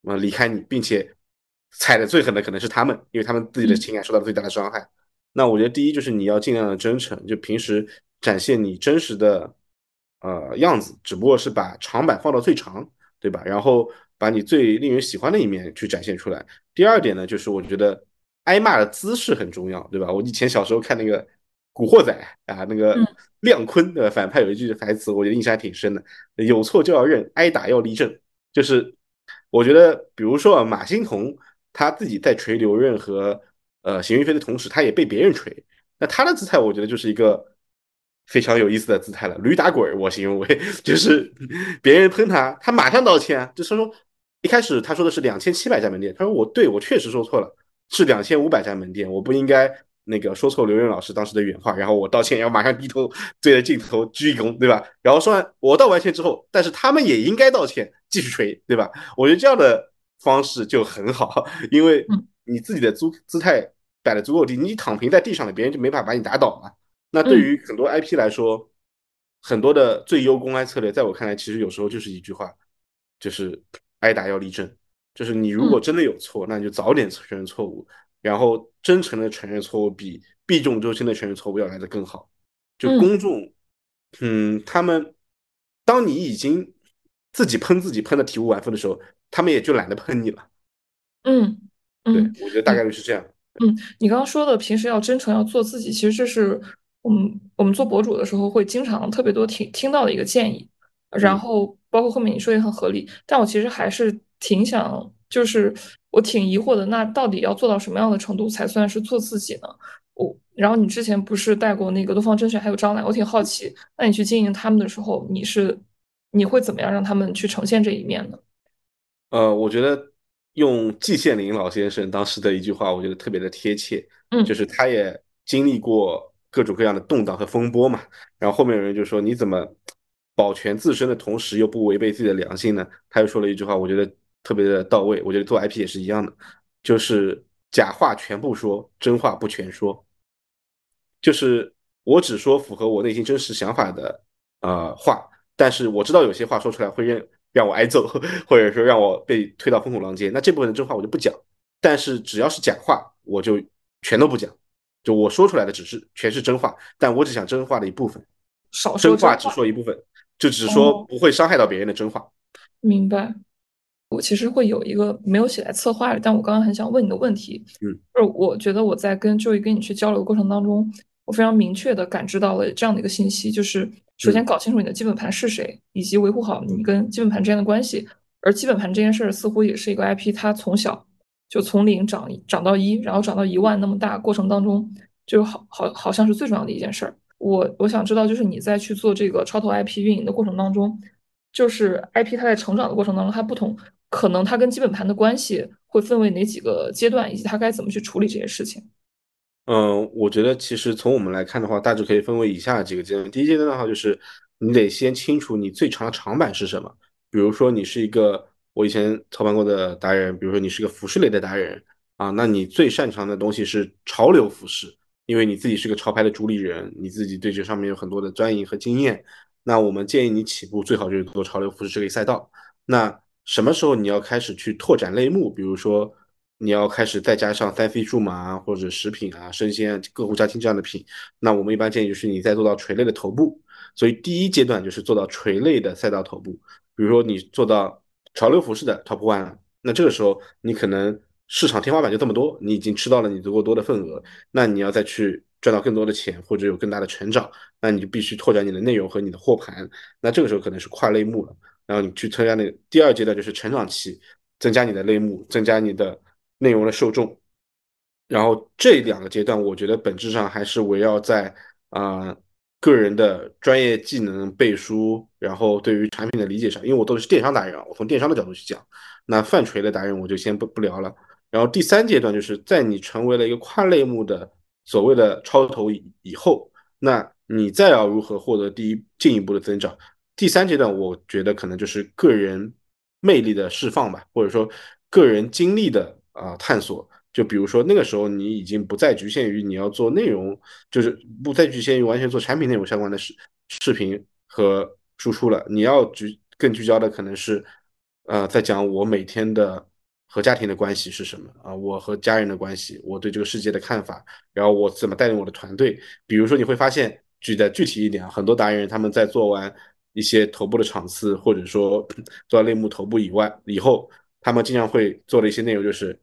啊离开你，并且踩的最狠的可能是他们，因为他们自己的情感受到了最大的伤害。那我觉得第一就是你要尽量的真诚，就平时展现你真实的呃样子，只不过是把长板放到最长，对吧？然后把你最令人喜欢的一面去展现出来。第二点呢，就是我觉得挨骂的姿势很重要，对吧？我以前小时候看那个。古惑仔啊，那个亮坤的反派有一句台词，我觉得印象还挺深的：有错就要认，挨打要立正。就是我觉得，比如说啊，马欣桐他自己在锤刘润和呃邢云飞的同时，他也被别人锤。那他的姿态，我觉得就是一个非常有意思的姿态了。驴打滚，我形容为 就是别人喷他，他马上道歉。就是说，一开始他说的是两千七百家门店，他说我对我确实说错了，是两千五百家门店，我不应该。那个说错刘润老师当时的原话，然后我道歉，然后马上低头对着镜头鞠一躬，对吧？然后说完我道完歉之后，但是他们也应该道歉，继续吹，对吧？我觉得这样的方式就很好，因为你自己的姿姿态摆的足够低，你躺平在地上了，别人就没法把你打倒嘛。那对于很多 IP 来说，很多的最优公关策略，在我看来，其实有时候就是一句话，就是挨打要立正，就是你如果真的有错，那你就早点承认错误。然后真诚的承认错误，比避重就轻的承认错误要来的更好。就公众，嗯，他们，当你已经自己喷自己喷的体无完肤的时候，他们也就懒得喷你了。嗯，对，我觉得大概率是这样。嗯，你刚刚说的平时要真诚，要做自己，其实这是我们我们做博主的时候会经常特别多听听到的一个建议。然后包括后面你说也很合理，但我其实还是挺想。就是我挺疑惑的，那到底要做到什么样的程度才算是做自己呢？我，然后你之前不是带过那个东方甄选还有张兰，我挺好奇，那你去经营他们的时候，你是你会怎么样让他们去呈现这一面呢？呃，我觉得用季羡林老先生当时的一句话，我觉得特别的贴切，嗯，就是他也经历过各种各样的动荡和风波嘛，然后后面有人就说你怎么保全自身的同时又不违背自己的良心呢？他又说了一句话，我觉得。特别的到位，我觉得做 IP 也是一样的，就是假话全部说，真话不全说。就是我只说符合我内心真实想法的呃话，但是我知道有些话说出来会让让我挨揍，或者说让我被推到风口浪尖，那这部分的真话我就不讲。但是只要是假话，我就全都不讲。就我说出来的只是全是真话，但我只讲真话的一部分，少真话只说一部分，就只说不会伤害到别人的真话。明白。我其实会有一个没有写在策划里，但我刚刚很想问你的问题，嗯，就是我觉得我在跟 Joey 跟你去交流的过程当中，我非常明确的感知到了这样的一个信息，就是首先搞清楚你的基本盘是谁，以及维护好你跟基本盘之间的关系。而基本盘这件事儿似乎也是一个 IP，它从小就从零涨涨到一，然后涨到一万那么大过程当中，就好好好像是最重要的一件事儿。我我想知道，就是你在去做这个超投 IP 运营的过程当中，就是 IP 它在成长的过程当中，它不同。可能它跟基本盘的关系会分为哪几个阶段，以及它该怎么去处理这些事情？嗯，我觉得其实从我们来看的话，大致可以分为以下几个阶段。第一阶段的话，就是你得先清楚你最长的长板是什么。比如说，你是一个我以前操盘过的达人，比如说你是个服饰类的达人啊，那你最擅长的东西是潮流服饰，因为你自己是个潮牌的主理人，你自己对这上面有很多的钻研和经验。那我们建议你起步最好就是做潮流服饰这个赛道。那什么时候你要开始去拓展类目？比如说你要开始再加上三 C 数码或者食品啊、生鲜、各户家庭这样的品，那我们一般建议就是你再做到垂类的头部。所以第一阶段就是做到垂类的赛道头部。比如说你做到潮流服饰的 top one，那这个时候你可能市场天花板就这么多，你已经吃到了你足够多的份额，那你要再去赚到更多的钱或者有更大的成长，那你就必须拓展你的内容和你的货盘。那这个时候可能是跨类目了。然后你去参加那个第二阶段就是成长期，增加你的类目，增加你的内容的受众。然后这两个阶段，我觉得本质上还是围绕在啊个人的专业技能背书，然后对于产品的理解上。因为我都是电商达人，我从电商的角度去讲。那泛锤的达人我就先不不聊了。然后第三阶段就是在你成为了一个跨类目的所谓的超头以以后，那你再要如何获得第一进一步的增长？第三阶段，我觉得可能就是个人魅力的释放吧，或者说个人经历的啊探索。就比如说那个时候，你已经不再局限于你要做内容，就是不再局限于完全做产品内容相关的视视频和输出了。你要聚更聚焦的可能是，呃，在讲我每天的和家庭的关系是什么啊，我和家人的关系，我对这个世界的看法，然后我怎么带领我的团队。比如说你会发现，举的具体一点，很多达人他们在做完。一些头部的场次，或者说 做到类目头部以外，以后他们经常会做的一些内容，就是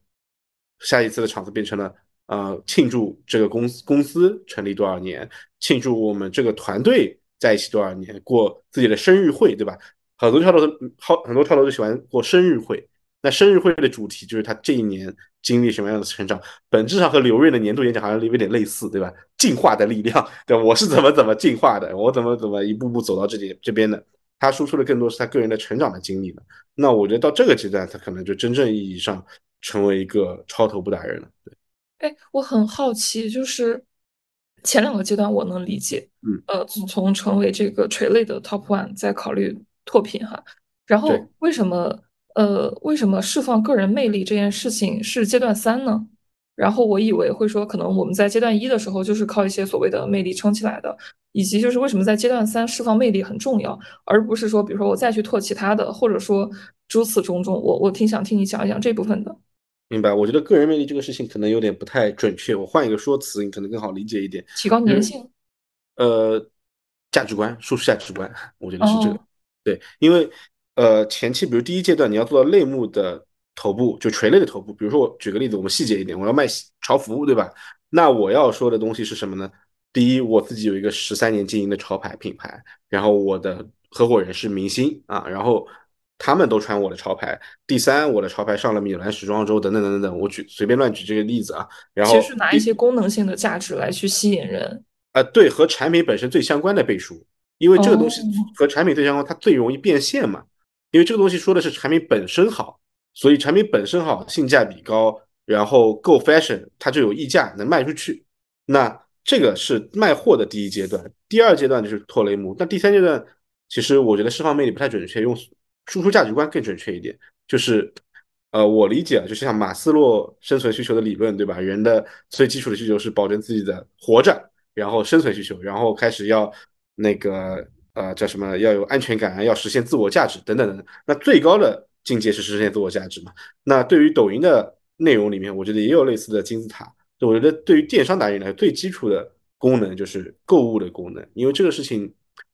下一次的场次变成了呃庆祝这个公司公司成立多少年，庆祝我们这个团队在一起多少年，过自己的生日会，对吧？很多跳楼好很多跳楼都喜欢过生日会。那生日会的主题就是他这一年经历什么样的成长，本质上和刘润的年度演讲好像有点类似，对吧？进化的力量，对我是怎么怎么进化的，我怎么怎么一步步走到这里这边的。他输出的更多是他个人的成长的经历了。那我觉得到这个阶段，他可能就真正意义上成为一个超头部达人了。对，哎，我很好奇，就是前两个阶段我能理解，嗯，呃，从成为这个垂类的 top one 再考虑拓品哈，然后为什么？呃，为什么释放个人魅力这件事情是阶段三呢？然后我以为会说，可能我们在阶段一的时候就是靠一些所谓的魅力撑起来的，以及就是为什么在阶段三释放魅力很重要，而不是说，比如说我再去拓其他的，或者说诸此种种。我我挺想听你讲一讲这部分的。明白？我觉得个人魅力这个事情可能有点不太准确，我换一个说辞，你可能更好理解一点。提高粘性。呃，价值观，输出价值观，我觉得是这个。对，因为。呃，前期比如第一阶段你要做到类目的头部，就垂类的头部。比如说我举个例子，我们细节一点，我要卖潮服，对吧？那我要说的东西是什么呢？第一，我自己有一个十三年经营的潮牌品牌，然后我的合伙人是明星啊，然后他们都穿我的潮牌。第三，我的潮牌上了米兰时装周等等等等等。我举随便乱举这个例子啊，然后其实拿一些功能性的价值来去吸引人。啊，对，和产品本身最相关的背书，因为这个东西和产品最相关，它最容易变现嘛。因为这个东西说的是产品本身好，所以产品本身好，性价比高，然后够 fashion，它就有溢价，能卖出去。那这个是卖货的第一阶段，第二阶段就是拓雷姆。那第三阶段，其实我觉得释放魅力不太准确，用输出价值观更准确一点。就是，呃，我理解啊，就像马斯洛生存需求的理论，对吧？人的最基础的需求是保证自己的活着，然后生存需求，然后开始要那个。呃，叫什么？要有安全感，要实现自我价值，等等等等。那最高的境界是实现自我价值嘛？那对于抖音的内容里面，我觉得也有类似的金字塔。我觉得对于电商达人来说，最基础的功能就是购物的功能，因为这个事情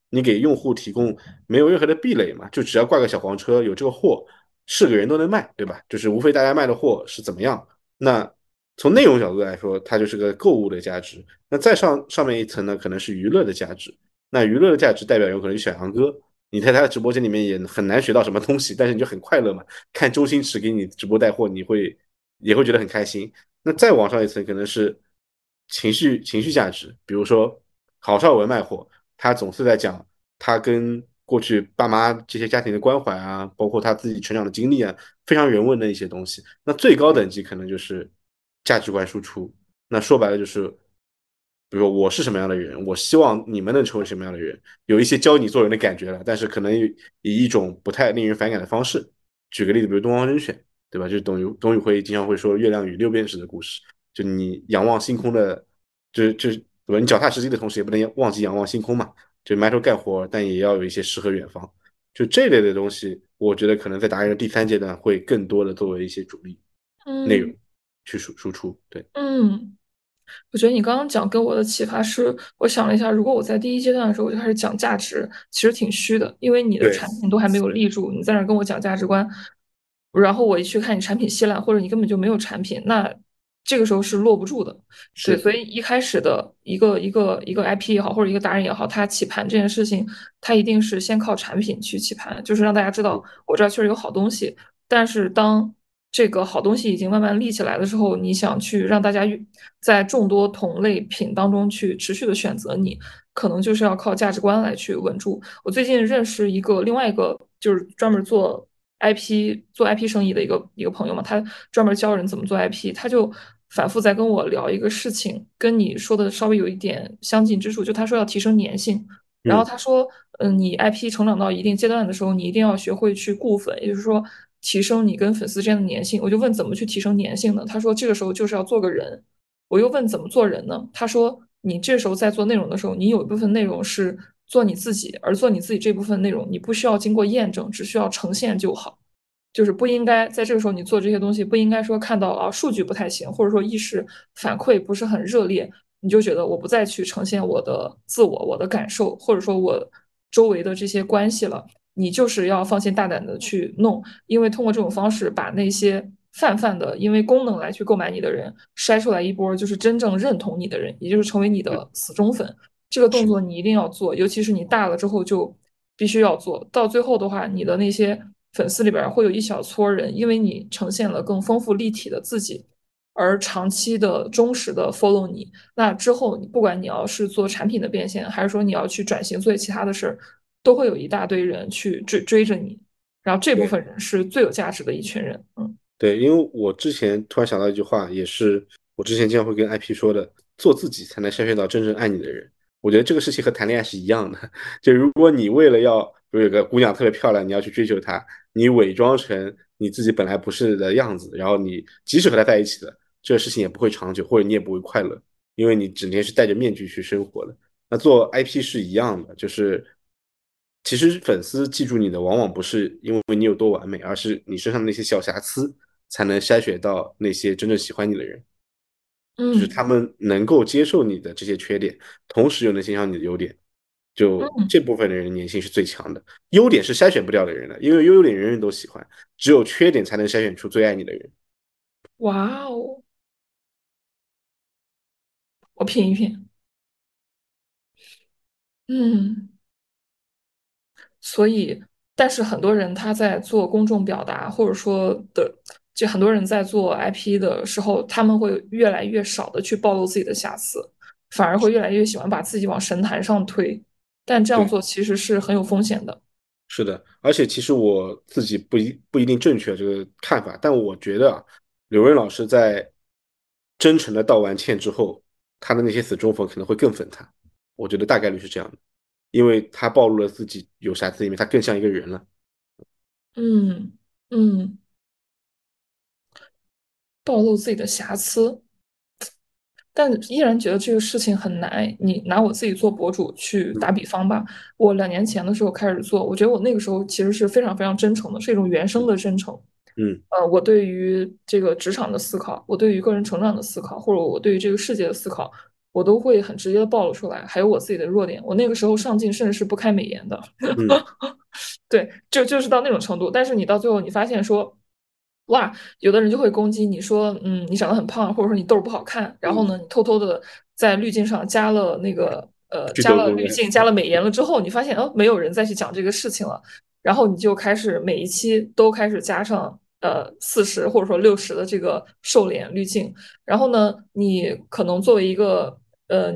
你给用户提供没有任何的壁垒嘛，就只要挂个小黄车，有这个货，是个人都能卖，对吧？就是无非大家卖的货是怎么样。那从内容角度来说，它就是个购物的价值。那再上上面一层呢，可能是娱乐的价值。那娱乐的价值代表有可能是小杨哥，你在他的直播间里面也很难学到什么东西，但是你就很快乐嘛。看周星驰给你直播带货，你会也会觉得很开心。那再往上一层可能是情绪情绪价值，比如说郝邵文卖货，他总是在讲他跟过去爸妈这些家庭的关怀啊，包括他自己成长的经历啊，非常人文的一些东西。那最高等级可能就是价值观输出，那说白了就是。比如说我是什么样的人，我希望你们能成为什么样的人，有一些教你做人的感觉了，但是可能以一种不太令人反感的方式，举个例子，比如《东方甄选》，对吧？就是董宇董宇辉经常会说“月亮与六便士”的故事，就你仰望星空的，就是就是对吧？你脚踏实地的同时，也不能忘记仰望星空嘛。就埋头干活，但也要有一些诗和远方。就这类的东西，我觉得可能在达人第三阶段会更多的作为一些主力内容去输输出。对，嗯。我觉得你刚刚讲给我的启发是，我想了一下，如果我在第一阶段的时候我就开始讲价值，其实挺虚的，因为你的产品都还没有立住，你在那跟我讲价值观，然后我一去看你产品稀烂，或者你根本就没有产品，那这个时候是落不住的。对，所以一开始的一个一个一个 IP 也好，或者一个达人也好，他起盘这件事情，他一定是先靠产品去起盘，就是让大家知道我这儿确实有好东西。但是当这个好东西已经慢慢立起来的时候，你想去让大家在众多同类品当中去持续的选择你，可能就是要靠价值观来去稳住。我最近认识一个另外一个就是专门做 IP 做 IP 生意的一个一个朋友嘛，他专门教人怎么做 IP，他就反复在跟我聊一个事情，跟你说的稍微有一点相近之处，就他说要提升粘性，然后他说，嗯，你 IP 成长到一定阶段的时候，你一定要学会去固粉，也就是说。提升你跟粉丝之间的粘性，我就问怎么去提升粘性呢？他说这个时候就是要做个人。我又问怎么做人呢？他说你这时候在做内容的时候，你有一部分内容是做你自己，而做你自己这部分内容，你不需要经过验证，只需要呈现就好。就是不应该在这个时候你做这些东西，不应该说看到啊数据不太行，或者说意识反馈不是很热烈，你就觉得我不再去呈现我的自我、我的感受，或者说我周围的这些关系了。你就是要放心大胆的去弄，因为通过这种方式把那些泛泛的因为功能来去购买你的人筛出来一波，就是真正认同你的人，也就是成为你的死忠粉。这个动作你一定要做，尤其是你大了之后就必须要做到最后的话，你的那些粉丝里边会有一小撮人，因为你呈现了更丰富立体的自己，而长期的忠实的 follow 你。那之后你不管你要是做产品的变现，还是说你要去转型做其他的事儿。都会有一大堆人去追追着你，然后这部分人是最有价值的一群人。嗯，对，因为我之前突然想到一句话，也是我之前经常会跟 IP 说的：做自己才能筛选到真正爱你的人。我觉得这个事情和谈恋爱是一样的，就如果你为了要，比如有个姑娘特别漂亮，你要去追求她，你伪装成你自己本来不是的样子，然后你即使和她在一起了，这个事情也不会长久，或者你也不会快乐，因为你整天是戴着面具去生活的。那做 IP 是一样的，就是。其实粉丝记住你的，往往不是因为你有多完美，而是你身上的那些小瑕疵，才能筛选到那些真正喜欢你的人。嗯，就是他们能够接受你的这些缺点，同时又能欣赏你的优点，就这部分的人粘性是最强的。优点是筛选不掉的人的，因为优点人人都喜欢，只有缺点才能筛选出最爱你的人。哇哦，我品一品。嗯。所以，但是很多人他在做公众表达，或者说的，就很多人在做 IP 的时候，他们会越来越少的去暴露自己的瑕疵，反而会越来越喜欢把自己往神坛上推。但这样做其实是很有风险的。是的，而且其实我自己不一不一定正确这个看法，但我觉得啊，刘润老师在真诚的道完歉之后，他的那些死忠粉可能会更粉他。我觉得大概率是这样的。因为他暴露了自己有瑕疵一面，他更像一个人了。嗯嗯，暴露自己的瑕疵，但依然觉得这个事情很难。你拿我自己做博主去打比方吧，我两年前的时候开始做，我觉得我那个时候其实是非常非常真诚的，是一种原生的真诚。嗯，呃，我对于这个职场的思考，我对于个人成长的思考，或者我对于这个世界的思考。我都会很直接的暴露出来，还有我自己的弱点。我那个时候上镜甚至是不开美颜的，对，就就是到那种程度。但是你到最后，你发现说，哇，有的人就会攻击你说，嗯，你长得很胖，或者说你痘不好看。然后呢，你偷偷的在滤镜上加了那个呃，加了滤镜，加了美颜了之后，你发现哦，没有人再去讲这个事情了。然后你就开始每一期都开始加上。呃，四十或者说六十的这个瘦脸滤镜，然后呢，你可能作为一个呃，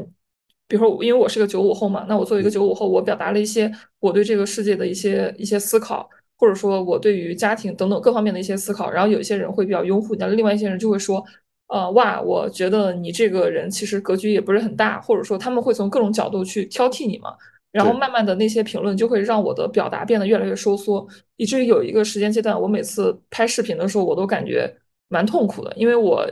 比如说，因为我是个九五后嘛，那我作为一个九五后，我表达了一些我对这个世界的一些一些思考，或者说我对于家庭等等各方面的一些思考，然后有一些人会比较拥护你，另外一些人就会说，呃，哇，我觉得你这个人其实格局也不是很大，或者说他们会从各种角度去挑剔你嘛。然后慢慢的那些评论就会让我的表达变得越来越收缩，以至于有一个时间阶段，我每次拍视频的时候，我都感觉蛮痛苦的，因为我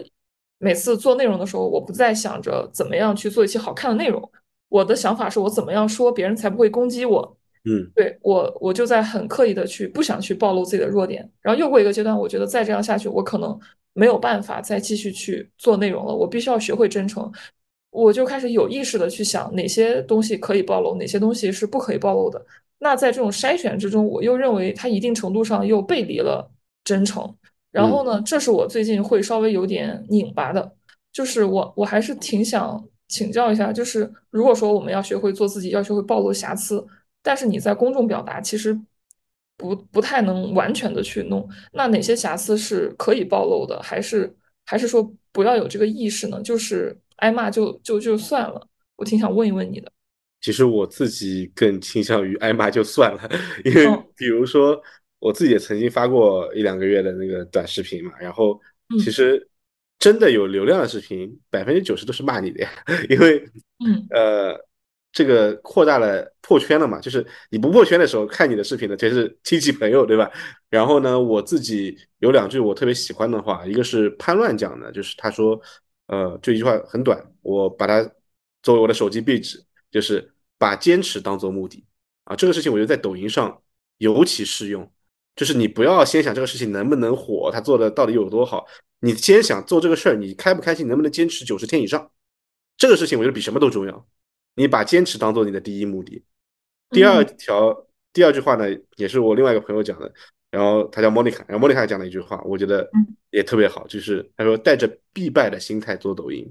每次做内容的时候，我不再想着怎么样去做一期好看的内容，我的想法是我怎么样说别人才不会攻击我。嗯，对我，我就在很刻意的去不想去暴露自己的弱点，然后又过一个阶段，我觉得再这样下去，我可能没有办法再继续去做内容了，我必须要学会真诚。我就开始有意识的去想哪些东西可以暴露，哪些东西是不可以暴露的。那在这种筛选之中，我又认为它一定程度上又背离了真诚。然后呢，这是我最近会稍微有点拧巴的，就是我我还是挺想请教一下，就是如果说我们要学会做自己，要学会暴露瑕疵，但是你在公众表达其实不不太能完全的去弄，那哪些瑕疵是可以暴露的，还是还是说不要有这个意识呢？就是。挨骂就就就算了，我挺想问一问你的。其实我自己更倾向于挨骂就算了，因为比如说我自己也曾经发过一两个月的那个短视频嘛，然后其实真的有流量的视频，百分之九十都是骂你的呀，因为嗯呃这个扩大了破圈了嘛，就是你不破圈的时候看你的视频的全是亲戚朋友，对吧？然后呢，我自己有两句我特别喜欢的话，一个是潘乱讲的，就是他说。呃，这一句话很短，我把它作为我的手机壁纸，就是把坚持当做目的啊。这个事情我觉得在抖音上尤其适用，就是你不要先想这个事情能不能火，他做的到底有多好，你先想做这个事儿，你开不开心，能不能坚持九十天以上，这个事情我觉得比什么都重要。你把坚持当做你的第一目的。第二条，第二句话呢，也是我另外一个朋友讲的。然后他叫莫妮卡，然后莫妮卡讲了一句话，我觉得也特别好，就是他说带着必败的心态做抖音，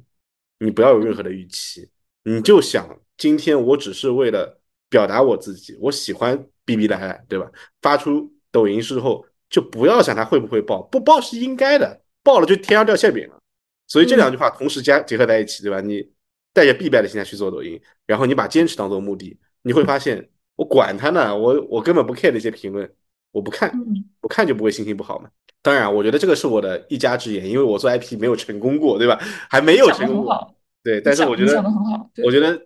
你不要有任何的预期，你就想今天我只是为了表达我自己，我喜欢逼逼赖赖，对吧？发出抖音之后就不要想它会不会爆，不爆是应该的，爆了就天上掉馅饼了。所以这两句话同时加结合在一起，对吧？你带着必败的心态去做抖音，然后你把坚持当做目的，你会发现我管他呢，我我根本不 care 那些评论。我不看，不看就不会心情不好嘛。当然，我觉得这个是我的一家之言，因为我做 IP 没有成功过，对吧？还没有成功过。对，但是我觉得，我觉得，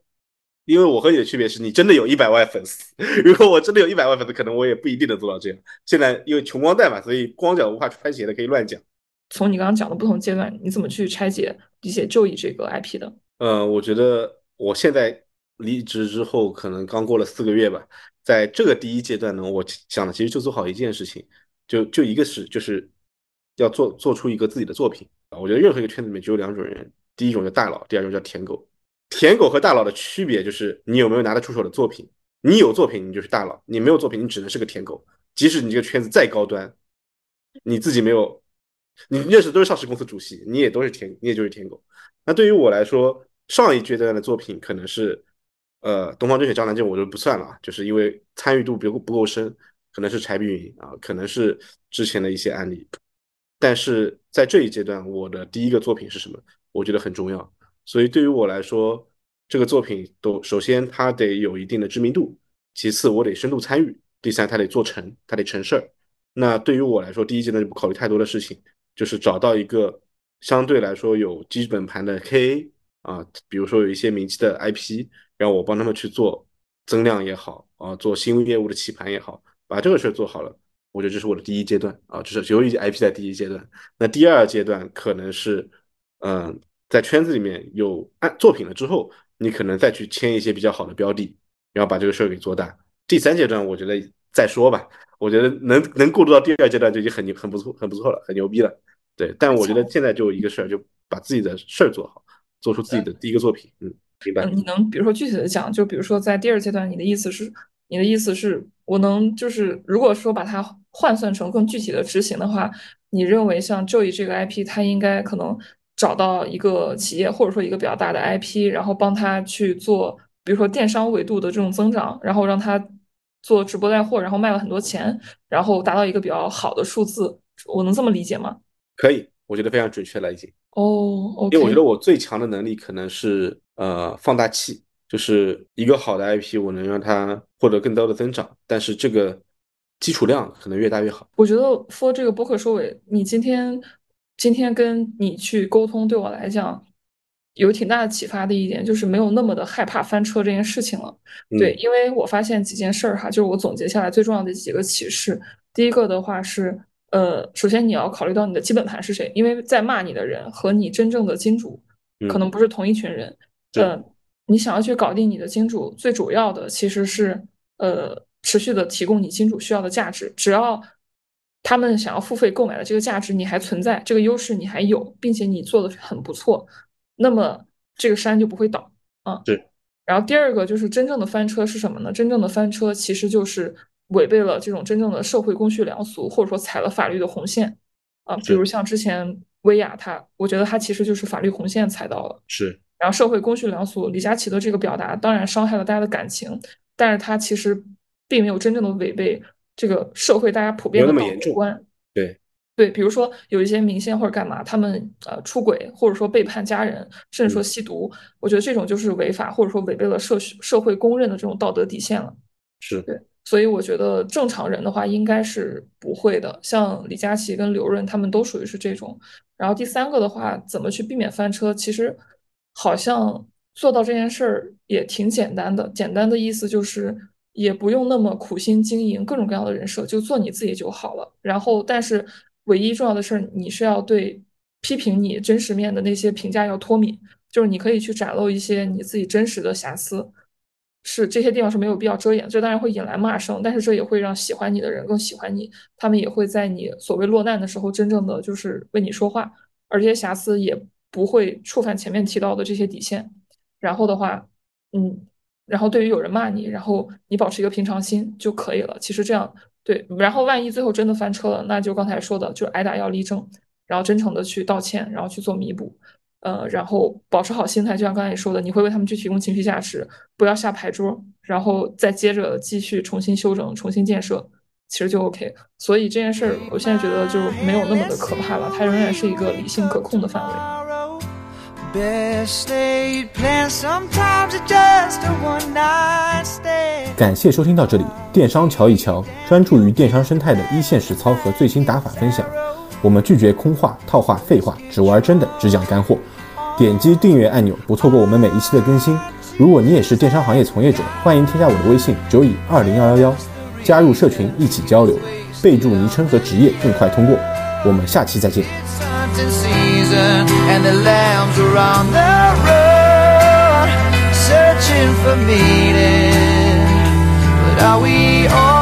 因为我和你的区别是你真的有一百万粉丝，如果我真的有一百万粉丝，可能我也不一定能做到这样。现在因为穷光蛋嘛，所以光脚无法穿鞋的可以乱讲。从你刚刚讲的不同阶段，你怎么去拆解理解就以这个 IP 的？嗯，我觉得我现在离职之后，可能刚过了四个月吧。在这个第一阶段呢，我想的其实就做好一件事情，就就一个是就是要做做出一个自己的作品啊。我觉得任何一个圈子里面只有两种人，第一种叫大佬，第二种叫舔狗。舔狗和大佬的区别就是你有没有拿得出手的作品。你有作品，你就是大佬；你没有作品，你只能是个舔狗。即使你这个圈子再高端，你自己没有，你认识都是上市公司主席，你也都是舔，你也就是舔狗。那对于我来说，上一阶段的作品可能是。呃，东方甄选、江南这我就不算了，就是因为参与度不够不够深，可能是柴碧云啊，可能是之前的一些案例。但是在这一阶段，我的第一个作品是什么？我觉得很重要。所以对于我来说，这个作品都首先它得有一定的知名度，其次我得深度参与，第三它得做成，它得成事儿。那对于我来说，第一阶段就不考虑太多的事情，就是找到一个相对来说有基本盘的 KA 啊，比如说有一些名气的 IP。让我帮他们去做增量也好啊，做新业务的起盘也好，把这个事儿做好了，我觉得这是我的第一阶段啊，这是由于 IP 在第一阶段。那第二阶段可能是，嗯，在圈子里面有按作品了之后，你可能再去签一些比较好的标的，然后把这个事儿给做大。第三阶段我觉得再说吧，我觉得能能过渡到第二阶段就已经很很不错很不错了，很牛逼了。对，但我觉得现在就一个事儿，就把自己的事儿做好，做出自己的第一个作品，嗯。明白，你能比如说具体的讲，就比如说在第二阶段，你的意思是，你的意思是我能就是，如果说把它换算成更具体的执行的话，你认为像 Joy 这个 IP，它应该可能找到一个企业或者说一个比较大的 IP，然后帮他去做，比如说电商维度的这种增长，然后让他做直播带货，然后卖了很多钱，然后达到一个比较好的数字，我能这么理解吗？可以，我觉得非常准确了已经。哦，因为我觉得我最强的能力可能是呃放大器，就是一个好的 IP，我能让它获得更高的增长，但是这个基础量可能越大越好。我觉得 for 这个播客收尾，你今天今天跟你去沟通，对我来讲有挺大的启发的一点，就是没有那么的害怕翻车这件事情了。对，因为我发现几件事儿哈，就是我总结下来最重要的几个启示。第一个的话是，呃，首先你要考虑到你的基本盘是谁，因为在骂你的人和你真正的金主可能不是同一群人。呃，你想要去搞定你的金主，最主要的其实是呃持续的提供你金主需要的价值，只要。他们想要付费购买的这个价值你还存在，这个优势你还有，并且你做的很不错，那么这个山就不会倒啊。对。然后第二个就是真正的翻车是什么呢？真正的翻车其实就是违背了这种真正的社会公序良俗，或者说踩了法律的红线啊。比如像之前薇娅她，我觉得她其实就是法律红线踩到了。是。然后社会公序良俗，李佳琦的这个表达当然伤害了大家的感情，但是他其实并没有真正的违背。这个社会大家普遍的道德观，对对，比如说有一些明星或者干嘛，他们呃出轨或者说背叛家人，甚至说吸毒，我觉得这种就是违法或者说违背了社社会公认的这种道德底线了。是对，所以我觉得正常人的话应该是不会的。像李佳琦跟刘润他们都属于是这种。然后第三个的话，怎么去避免翻车？其实好像做到这件事儿也挺简单的。简单的意思就是。也不用那么苦心经营各种各样的人设，就做你自己就好了。然后，但是唯一重要的事儿，你是要对批评你真实面的那些评价要脱敏，就是你可以去展露一些你自己真实的瑕疵，是这些地方是没有必要遮掩。这当然会引来骂声，但是这也会让喜欢你的人更喜欢你，他们也会在你所谓落难的时候真正的就是为你说话，而这些瑕疵也不会触犯前面提到的这些底线。然后的话，嗯。然后对于有人骂你，然后你保持一个平常心就可以了。其实这样对，然后万一最后真的翻车了，那就刚才说的，就挨打要立正，然后真诚的去道歉，然后去做弥补，呃，然后保持好心态，就像刚才你说的，你会为他们去提供情绪价值，不要下牌桌，然后再接着继续重新修整、重新建设，其实就 OK。所以这件事儿，我现在觉得就没有那么的可怕了，它仍然是一个理性可控的范围。感谢收听到这里，电商瞧一瞧，专注于电商生态的一线实操和最新打法分享。我们拒绝空话、套话、废话，只玩真的，只讲干货。点击订阅按钮，不错过我们每一期的更新。如果你也是电商行业从业者，欢迎添加我的微信九乙二零幺幺幺，加入社群一起交流，备注昵称和职业更快通过。我们下期再见。And the lambs were on the road searching for meaning. But are we all?